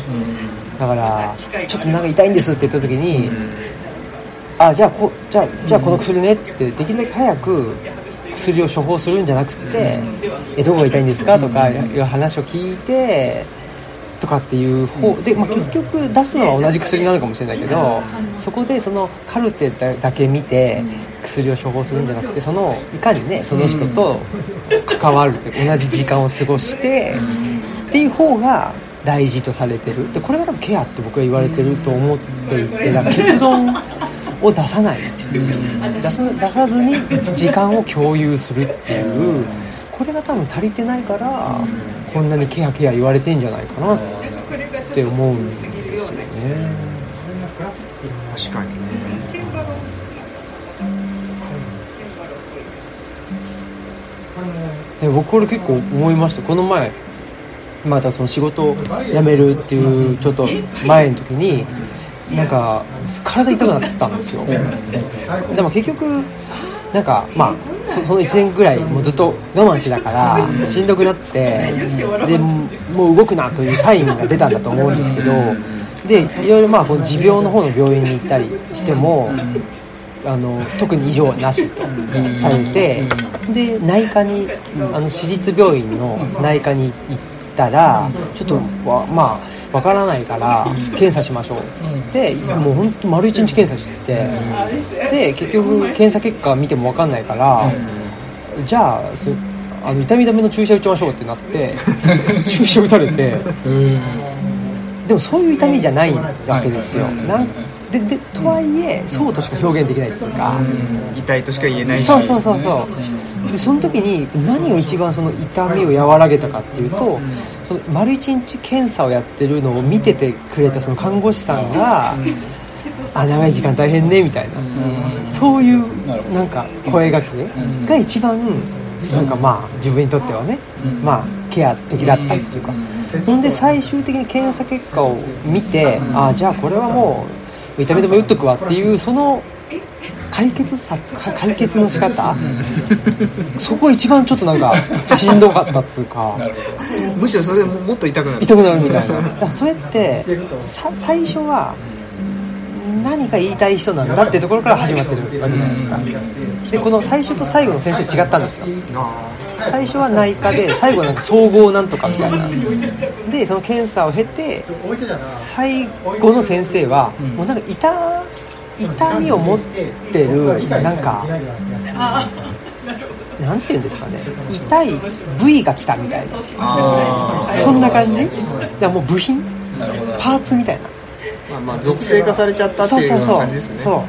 だからちょっとなんか痛いんですって言った時に、あじゃあこじゃあじゃあこの薬ねってできるだけ早く薬を処方するんじゃなくて「えどこが痛いんですか?」とかいう話を聞いてとかっていう方で、まあ、結局出すのは同じ薬なのかもしれないけどそこでそのカルテだけ見て薬を処方するんじゃなくてそのいかにねその人と関わる同じ時間を過ごしてっていう方が大事とされてる。でこれが多分ケアって僕は言われてると思っていてだから結論を出さない出さ出さずに時間を共有するっていう。これが多分足りてないからこんなにケアケア言われてんじゃないかなって思うんですよね。確かにね。え僕これ結構思いました。この前またその仕事を辞めるっていうちょっと前の時になんか体痛くなったんですよ。でも結局なんかまあその1年ぐらいもうずっと我慢してたからしんどくなってでもう動くなというサインが出たんだと思うんですけどでいろいろまあこの持病の方の病院に行ったりしてもあの特に異常なしとされてで内科にあの私立病院の内科に行ったらちょっとまあわからないから検査しましょう。ってもう本当丸一日検査してで結局検査結果見てもわかんないからじゃああの痛み止めの注射打ちましょうってなって 注射打たれてでもそういう痛みじゃないわけですよ。なんででとはいえそうとしか表現できないっていうか。痛いとしか言えないし。そうそうそうそうでその時に何を一番その痛みを和らげたかっていうとその丸一日検査をやってるのを見ててくれたその看護師さんが「あ長い時間大変ね」みたいな。そういうなんか声がけが一番なんかまあ自分にとってはねまあケア的だったっていうか。ほん。で最終的に検査結果を見てああじゃあこれはもう痛み止め打っとくわっていうその解決さ解決の仕方？そこ一番ちょっとなんかしんどかったっつうか。むしろそれでもっと痛くなる。痛くなるみたいな。それってさ最初は何か言いたい人なんだっていうところから始まってるわけじゃないですか。でこの最初と最後の先生違ったんですよ。最初は内科で最後はなんか総合なんとかみたいな。でその検査を経て最後の先生はもうなんか痛痛みを持ってるなんかなんていうんですかね。痛い部位が来たみたい。なそんな感じ？だもう部品？パーツみたいな。まあまあ属性化されちゃったっていう感じですね。そう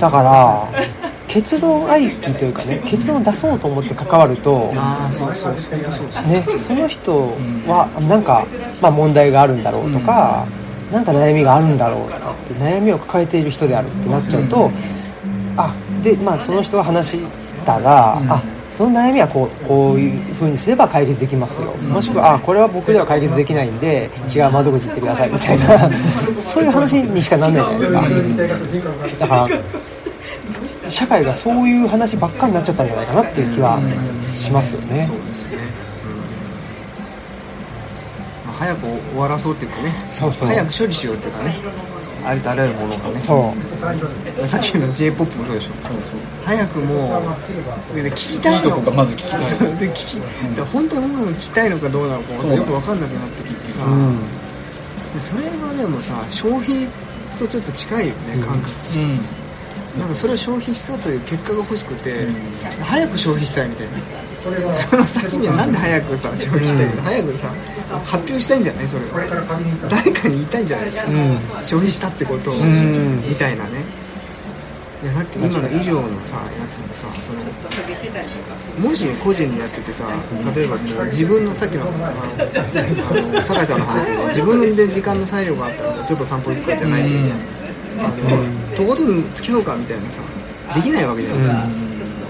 だから結論ありきというかね結論を出そうと思って関わるとああそうそうそう。ねその人はなんか、まあ、問題があるんだろうとか、なんか悩みがあるんだろうとかって悩みを抱えている人であるってなっちゃうと、あでまあその人が話したら、あその悩みはこうこういう風にすれば解決できますよ。もしくはあこれは僕では解決できないんで違う窓口行ってくださいみたいな。そういう話にしかなんないじゃないですか。だから社会がそういう話ばっかになっちゃったんじゃないかなっていう気はしますよね。早く終わらそうっていうかね。そうそう。早く処理しようっていうかね。ありとあらゆるものがね。そう。さっきの j p o p もそうでしょ。早くもうでで聞きたいの。いいとこがまず聞きたい。そう。で聞きで本当に音楽が聞きたいのかどうなのかよく分かんなくなってきてさ、うん。でそれはでもさ消費とちょっと近いよね感覚、うん。なんかそれを消費したという結果が欲しくて、早く消費したいみたいな。その先にはなんで早くさ消費したいの、早くさ発表したいんじゃない？それは。誰かに言いたいんじゃないですか、消費したってことを、ん。みたいなね。いやさっき今の医療のさやつもさそのもし個人でやっててさ例えば自分のさっきのあのあの酒井さんの話で、ね、自分で時間の裁量があったらちょっと散歩行くかじゃないといい。じゃん。あのとことん付き合おうかみたいなさできないわけじゃないですか、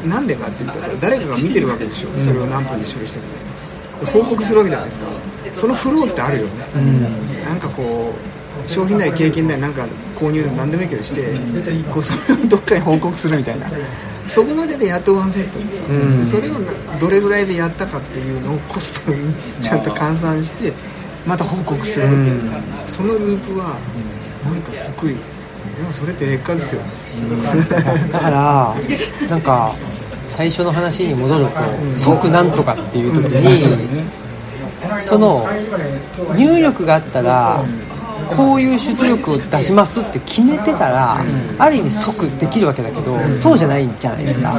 なんでかって言ったらさ誰かが見てるわけでしょ、それを何分で処理してみたいなさ。で報告するわけじゃないですかそのフローってあるよね、なんかこう商品なり経験なりなんか購入何でもいいけどしてこうそれをどっかに報告するみたいな。そこまででやっとワンセットでさ、でそれをなどれぐらいでやったかっていうのをコストに ちゃんと換算してまた報告する、そのループはなんかすごいでもそれって劣化ですよね。だからなんか最初の話に戻ると即なんとかっていう時にその入力があったらこういう出力を出しますって決めてたらある意味即できるわけだけどそうじゃないんじゃないですか。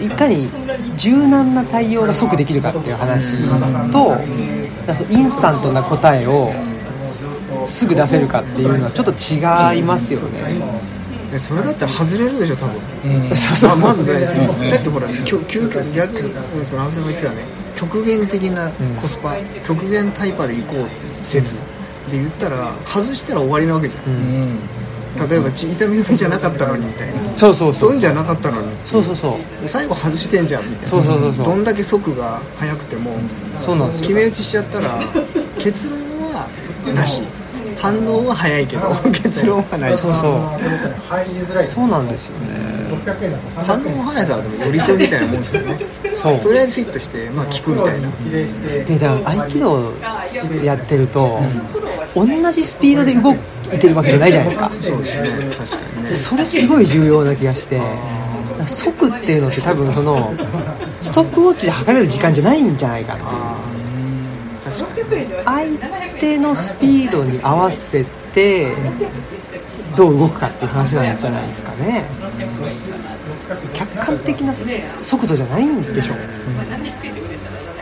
いかに柔軟な対応が即できるかっていう話とインスタントな答えをすぐ出せるかっていうのはちょっと違いますよね。それだったら外れるでしょ多分、うん、そうそうまずねさっきほら究極逆にその阿部さんが言ってたね極限的なコスパ、うん、極限タイパで行こう説。で言ったら外したら終わりなわけじゃん、うん。例えば痛み止めじゃなかったのにみたいな。そうそうそう。いうんじゃなかったのに。そうそうそう。最後外してんじゃんみたいな。そうそうそうそう。どんだけ速が速くてもそうなんです決め打ちしちゃったら 結論はなし反応は早いけど結論はない。そうそうそう。なんですよね。反応の速さはでも寄り添いみたいなもんですよね。そう。とりあえずフィットしてまあ聞くみたいな。でだから合気道やってると、同じスピードで動いてるわけじゃないじゃないですか。そうですね。確かにね。それすごい重要な気がして速っていうのって多分そのストップウォッチで測れる時間じゃないんじゃないかっていう相手のスピードに合わせてどう動くかっていう話なんじゃないですかね。客観的な速度じゃないんでしょう、うん、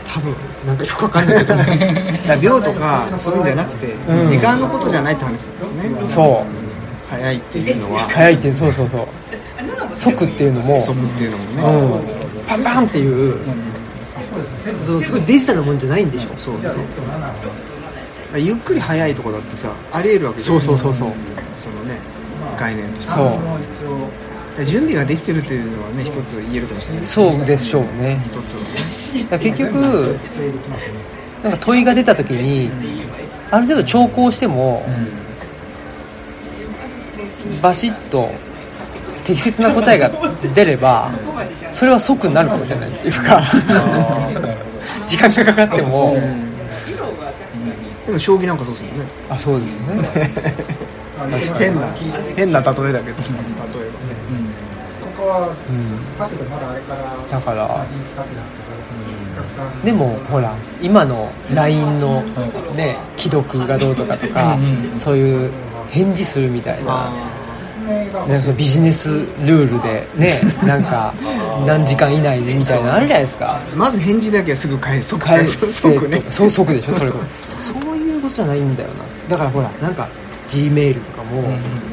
多分。なんかよくわかんないけど 秒とかそういうんじゃなくて、うん、時間のことじゃないって話ですね。そう。速いっていうのは。速いってそうそうそう。速っていうのも。速っていうのもね、うん、パンパンっていう、そうすごいデジタルなもんじゃないんでしょ。そう。ねゆっくり速いとこだってさありえるわけじゃないそうそうそうそう。そのね概念として。さ準備ができてるというのはね一つ言えるかもしれない。そうでしょうね。一つ結局なんか問いが出た時にある程度長考しても、バシッと適切な答えが出ればそれは即になるかもしれないっていうか 時間がかかっても。でも将棋なんかそうですもんね。あそうですね。変な変な例えだけどさ例えばね、うん、だからでもほら今の LINE のね既読がどうとかとかそういう返事するみたいななんかそのビジネスルールでね なんか何時間以内でみたいなあるじゃないですか。まず返事だけはすぐ返す。返す即ね。そう即でしょ それそ。ういうことじゃないんだよな。だからほらなんか G メールとかも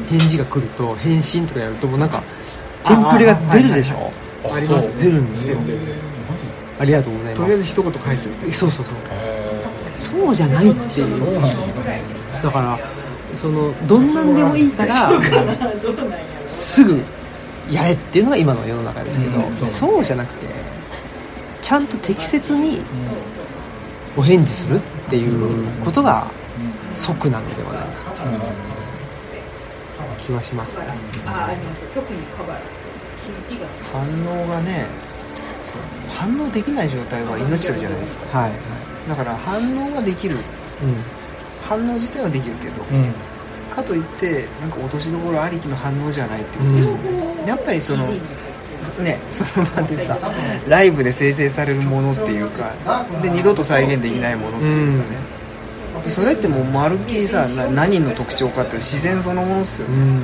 返事が来ると返信とかやるともうなんかテンプレが出るでしょ。あります出るんですよ。ありがとうございます。とりあえず一言返すみたいな。そうそうそう。そうじゃないっていう。だからそのどんなんでもいいからすぐやれっていうのが今の世の中ですけど、うん、そうじゃなくてちゃんと適切にお返事するっていうことが即なのではないかという気はしますね。反応がね反応できない状態は命取りじゃないですか、はい、だから反応ができる、うん反応自体はできるけど、うん、かといってなんか落としどころありきの反応じゃないってことですよね、うん、やっぱりそのねその場でさライブで生成されるものっていうかで二度と再現できないものっていうかね、うん、それってもうまるっきりさ何の特徴かって自然そのものですよね、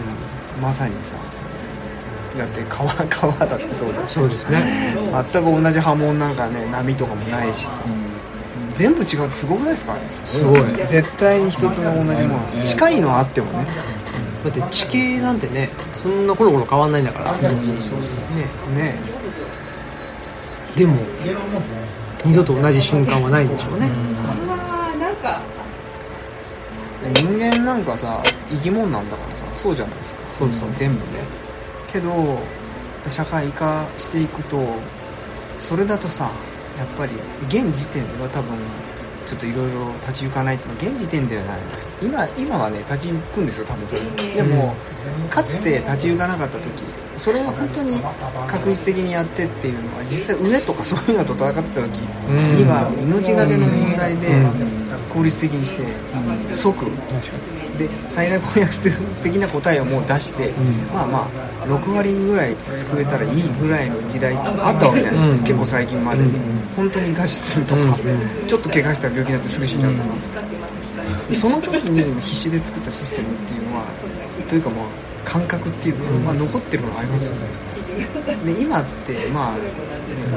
まさにさ。だって川川だってそうだし。そうですね。全く同じ波紋なんかね波とかもないしさ、全部違うってすごくないですか？すごい。絶対に一つも同じもの。近いのはあってもね。だって地形なんてねそんなコロコロ変わんないんだから。そうそうそうねね。でも二度と同じ瞬間はないでしょうね。人間なんかさ生き物なんだからさそうじゃないですか。そうそう。全部ね。けど社会化していくとそれだとさやっぱり現時点では多分ちょっといろいろ立ち行かない現時点ではない。今今はね立ち行くんですよ多分それ。でもかつて立ち行かなかった時それは本当に確実的にやってっていうのは実際上とかそういうのと戦ってた時には命がけの問題で効率的にして即で最大公約的な答えをもう出して、まあまあ6割ぐらい作れたらいいぐらいの時代ってあったわけじゃないですか、結構最近まで、本当に餓死するとか、ちょっと怪我したら病気になってすぐ死んじゃうとか、その時に必死で作ったシステムっていうのはというかもう感覚っていうか、まあ、残ってるのがありますよね。で今ってまあ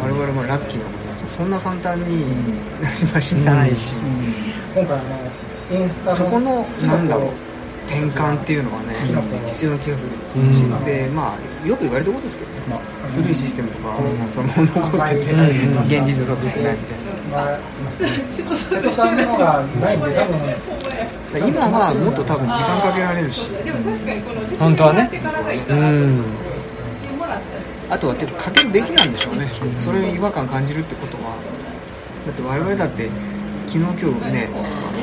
我々もラッキーなことなんですけどそんな簡単にまあ 死なないし、今回あのそこのなんだろう転換っていうのはね、必要な気がする。し、でまあよく言われたことですけどね、まあ古いシステムとか、その残ってて、現実属してないみたいな。まあ瀬戸さんのがないんで多分。今はもっと多分時間かけられるし。本当はね。うん。あとはてかかけるべきなんでしょうね。それに違和感感じるってことは。だって我々だって昨日今日ね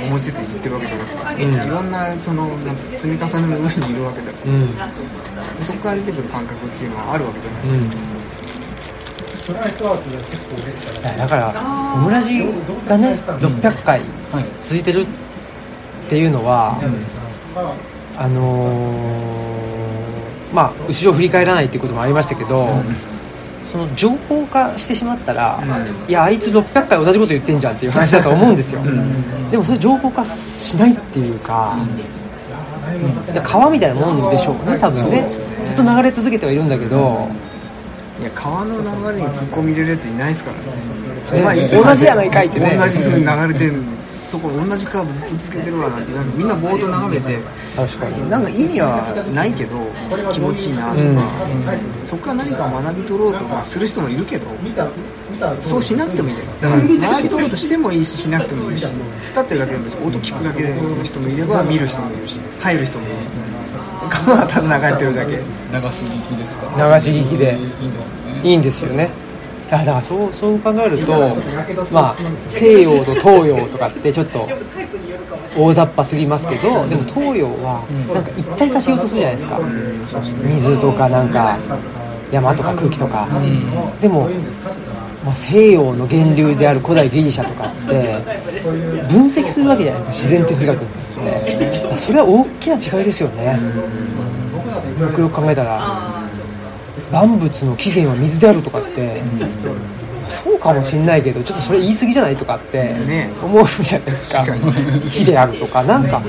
思いついて言ってるわけじゃなくてさ、いろんなそのなんて積み重ねの上にいるわけだから、うん。そこから出てくる感覚っていうのはあるわけじゃない、できたらいやだからオムラジがね。600回はい。続いてるっていうのは、あのーまあ後ろ振り返らないっていうこともありましたけど、その情報化してしまったら、いやあいつ600回同じこと言ってんじゃんっていう話だと思うんですよ、でもそれ情報化しないっていうか、だから川みたいなもんでしょうね多分ね。ずっと流れ続けてはいるんだけど、いや川の流れに突っ込み入れるやついないですからね同じやないかいってね。同じ風に流れてる。そこ同じカーブずっと続けてるわなんてなんかみんなボード眺めて。確かに。なんか意味はないけど気持ちいいなとか、そこから何か学び取ろうとかする人もいるけど見た見たそうしなくてもいい。んだから学び取ろうとしてもいいししなくてもいいし伝ってるだけでもいいし音聞くだけの人もいれば見る人もいるし入る人もいる。川はただ流れてるだけ。流し聞きですか？ら流し聞きで。いいんですよね。いいんですよねだだからそうそう考えるとまあ西洋と東洋とかってちょっと大雑把すぎますけどでも東洋はなんか一体化しようとするじゃないですか。水とかなんか山とか空気とか。でも、まあ、西洋の源流である古代ギリシャとかって分析するわけじゃないですか。自然哲学って。それは大きな違いですよね。よくよく考えたら万物の起源は水であるとかって、そうかもしんないけどちょっとそれ言い過ぎじゃないとかってね。思うじゃないですか。火であるとか。なんか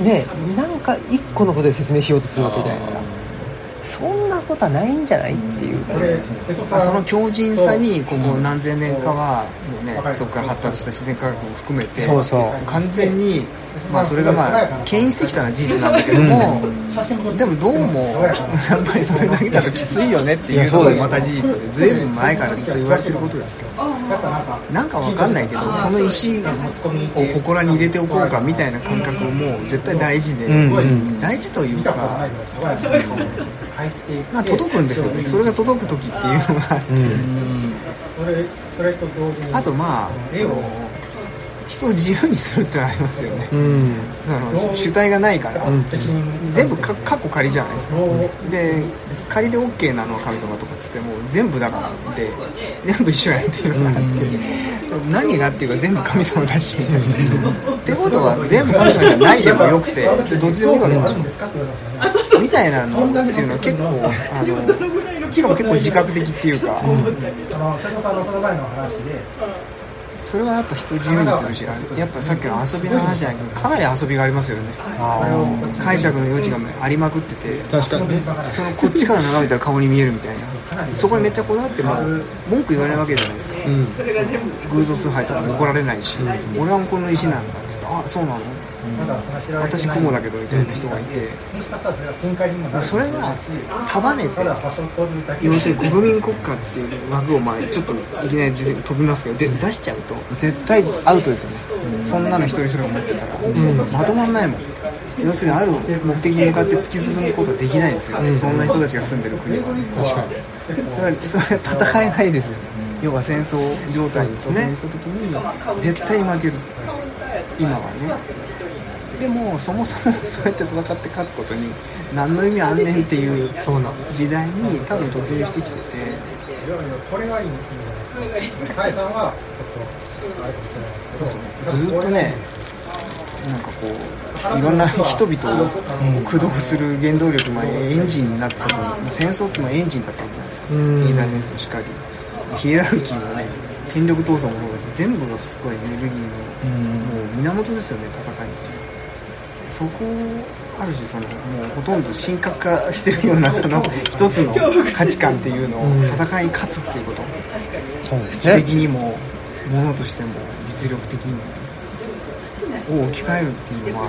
ねなんか一個のことで説明しようとするわけじゃないですか。そんなことはないんじゃないっていう。これ瀬戸さんその強靭さにここ何千年かはもうねそこから発達した自然科学も含めてそうそう。完全にまあそれがまあ牽引してきたのは事実なんだけどもでもどうもやっぱりそれだけだときついよねっていうのもまた事実でずいぶん前からずっと言われてることですけど。なんかわかんないけどこの石を祠に入れておこうかみたいな感覚も絶対大事でんうん。大事というかまあ届くんですよね。それが届く時っていうのがあって。それそれと同時に。あとまあその人を自由にするってのありますよね、うん。その主体がないから、責任全部かカッコ仮じゃないですか。で仮で OK なのは神様とかっつっても全部だからで全部一緒やんっていうのがあって何がっていうか全部神様だしみたいな。ってことは全部神様じゃないでもよくてでどっちでもいいわけでしょみたいなのっていうのは結構あ のしかも結構自覚的っていうか、あの瀬戸さんのその前の話でそれはやっぱ人自由にするしやっぱさっきの遊びの話じゃないけどかなり遊びがありますよね。解釈の余地がありまくってて。確かにそのこっちから眺めたら顔に見えるみたいな。そこにめっちゃこだわっても文句言われるわけじゃないですか。うん。偶像崇拝とかも怒られないし俺はこの石なんだっつってあそうなの？ただその知られて私雲だけどみたいな人がいて。もしかしたらそれが展開にもなるそれが束ねて要するに国民国家っていう枠をまあちょっといきなり飛びますけどで出しちゃうと絶対アウトですよね。そんなの一人一人が持ってたら、まとまんないもん。要するにある目的に向かって突き進むことはできないですよ、そんな人たちが住んでる国は。確かに。それはそれは戦えないですよ要は戦争状態に突入した時に絶対に負ける。今はねでもそもそもそうやって戦って勝つことに何の意味あんねんっていう時代に多分突入してきてて。これがいいんじゃないです。か解散はちょっとあれかもしれないですけどずっとねなんかこういろんな人々を駆動する原動力、まあ、エンジンになったその戦争ってまあエンジンだったわけじゃないですか。うん。経済戦争しかり。ヒエラルキーもね権力闘争も全部がすごいエネルギーのもう源ですよね戦いそこをある種そのもうほとんど神格化してるような その一つの価値観っていうのをうん。戦いに勝つっていうこと。そうです知的ねにも物としても実力的にもを置き換えるっていうのは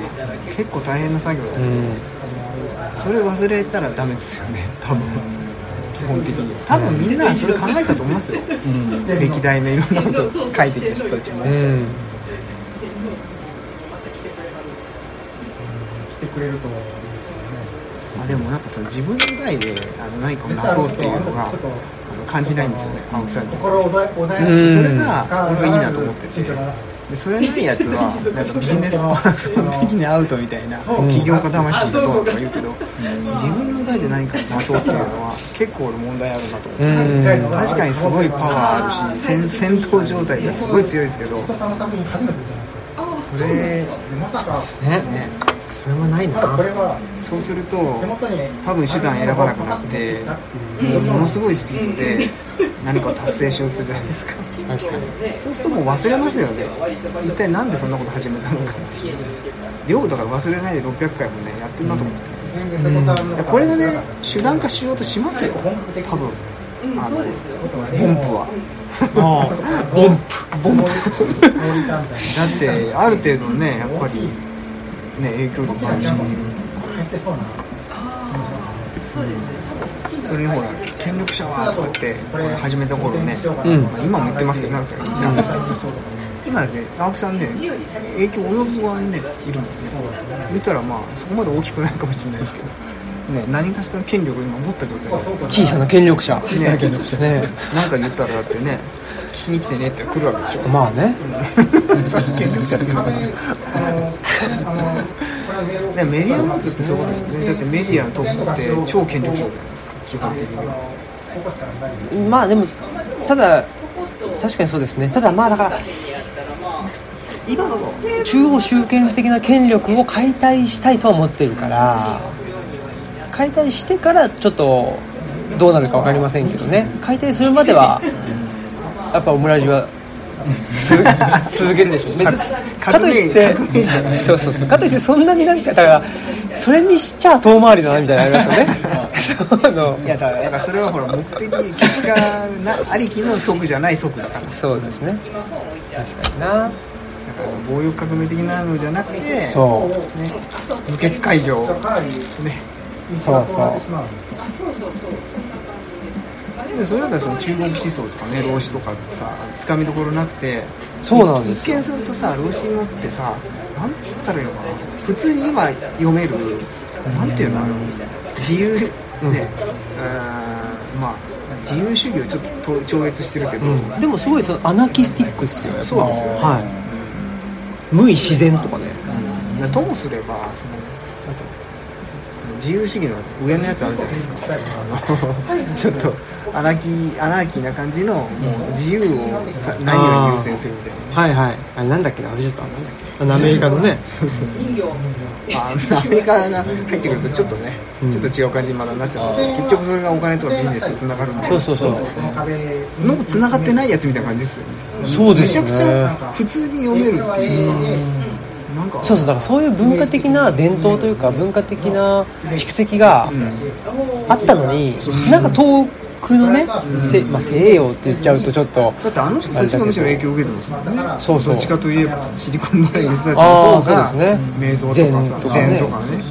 結構大変な作業だけど、う。ん。それ忘れたらダメですよね。多分。基本的に。多分みんなそれ考えてたと思いますよ、歴代のいろんなことを書いてきた人たちも、うん来てくれるといいですよね。まあ、でもなんかその自分の代であの何かをなそうっていうのがあの感じないんですよね青木さんに。心穏やかうん。それが俺はいいなと思ってて。でそれないやつはなんかビジネスパーソン的にアウトみたいな起業家魂がどうとか言うけど自分の代で何かをなそうっていうのは結構俺問題あるなと思ってうん。確かにすごいパワーあるし戦戦闘状態ですごい強いですけどそれでまさかねねそれはないな。そうすると多分手段選ばなくなってものすごいスピードで何かを達成しようとするじゃないですか。確かに。そうするともう忘れますよね。一体なんでそんなこと始めたのかっていう。量だから忘れないで600回もねやってんなと思って、全然瀬戸さんこれをね手段化しようとしますよ。多分あのポンプは。ああ。ボンプ。ボンプ。だってある程度ねやっぱりね影響力あるし。そうな気もしますねそれにほら権力者はとかってこれ始めた頃ね、うん。まあ今も言ってますけど直樹さん言ったんですけど今ね青木さんね影響及ぶ側にねいるもんね。見たらまあそこまで大きくないかもしれないですけどね何かしらの権力を今持った状態。で小さな権力者。小さな権力者ね。何か言ったらだってね聞きに来てねって来るわけでしょ。まあね。それ権力者っていうのかな。ね、メディアを持つってそういうことですよねだってメディアのトップって超権力者じゃないですか基本的にはまあでもただ確かにそうですねただまあだから今の中央集権的な権力を解体したいとは思ってるから解体してからちょっとどうなるか分かりませんけどね。解体するまでは やっぱオムラジは続 続けるでしょう。別にかといってそうそうそう。かといってそんなになんかだからそれにしちゃ遠回りだなみたいなのありますよね。そのいやだからそれはほら目的結果なありきの即じゃない即だから。そうですね。確かにな。ら暴力革命的なのじゃなくてそう。ね無血解除ねそうそうなってしまう。んですよでそれだったらその中国思想とかね老子とかさつかみどころなくてそうなんですよ。一見するとさ老子に乗ってさなんつったらいいのかな。普通に今読めるなんていうのあの自由ね、うん、まあ自由主義をちょっとと超越してるけど、でもすごいそのアナキスティックっすよそうですよはい。無意自然とかね。うん。ともすればそのなんていうの自由主義の上のやつあるじゃないですか。あのちょっとアナキーアナーキーな感じのもう自由をさ何より優先するみたいな。はいはい。あれなんだっけな忘れちゃった。なんだっけあのアメリカのね。そうそうそうあアメリカが入ってくるとちょっとね、ちょっと違う感じにまだなっちゃうんですけど結局それがお金とかビジネスとつながるんでそうそう。そうその壁のつながってないやつみたいな感じですよね。そうですよね。めちゃくちゃ普通に読めるっていう。なんかそうそうだからそういう文化的な伝統というか文化的な蓄積があったのになんか遠くのね、せまあ、西洋って言っちゃうとちょっとだってあの人たちがむしろ影響を受けてますもんね。そうそう。どっちかといえばさシリコンバレーの人たちのあ方がーそうですね。瞑想とかさ禅とかね。禅と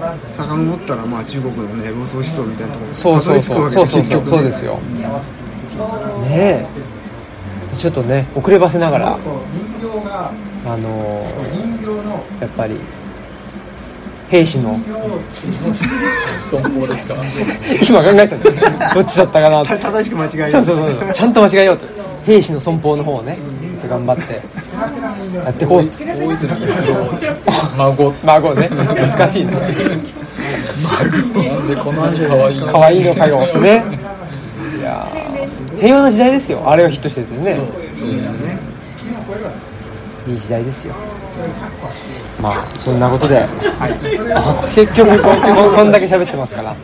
かね。遡ったらまあ中国のね老荘思想みたいなところにそうそうそう。そうそうそう。そうですよよ。ねえ。ちょっとね遅ればせながらあのー人形の。やっぱり兵士の。損保ですか？今考えてたんだよ。どっちだったかな？って正しく間違えそうそうそう。ちゃんと間違えようと。兵士の損保の方をねちょっと頑張ってやってこう。大泉康郎。孫。孫ね。懐かしいね。なんでこんなに可愛いの？可愛いのかよ。ってね。いやー。平和な時代ですよ。あれがヒットしててね。そうですねいい時代ですよ。まあそんなことで、あ結局こここんだけ喋ってますから。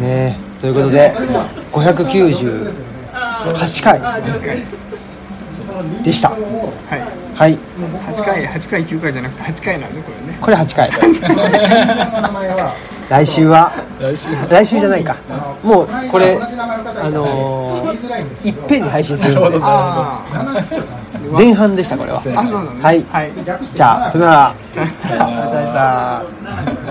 ねということで598回8回。でした。はい。はい。8回8回9回じゃなくて8回なんでこれね。これ8回 来週は？来週来週じゃないか。もうこれあのーいっぺんに配信するので。あ前半でしたこれは。ああそうなんだはい。はい。じゃあさよなら。ありがとうございました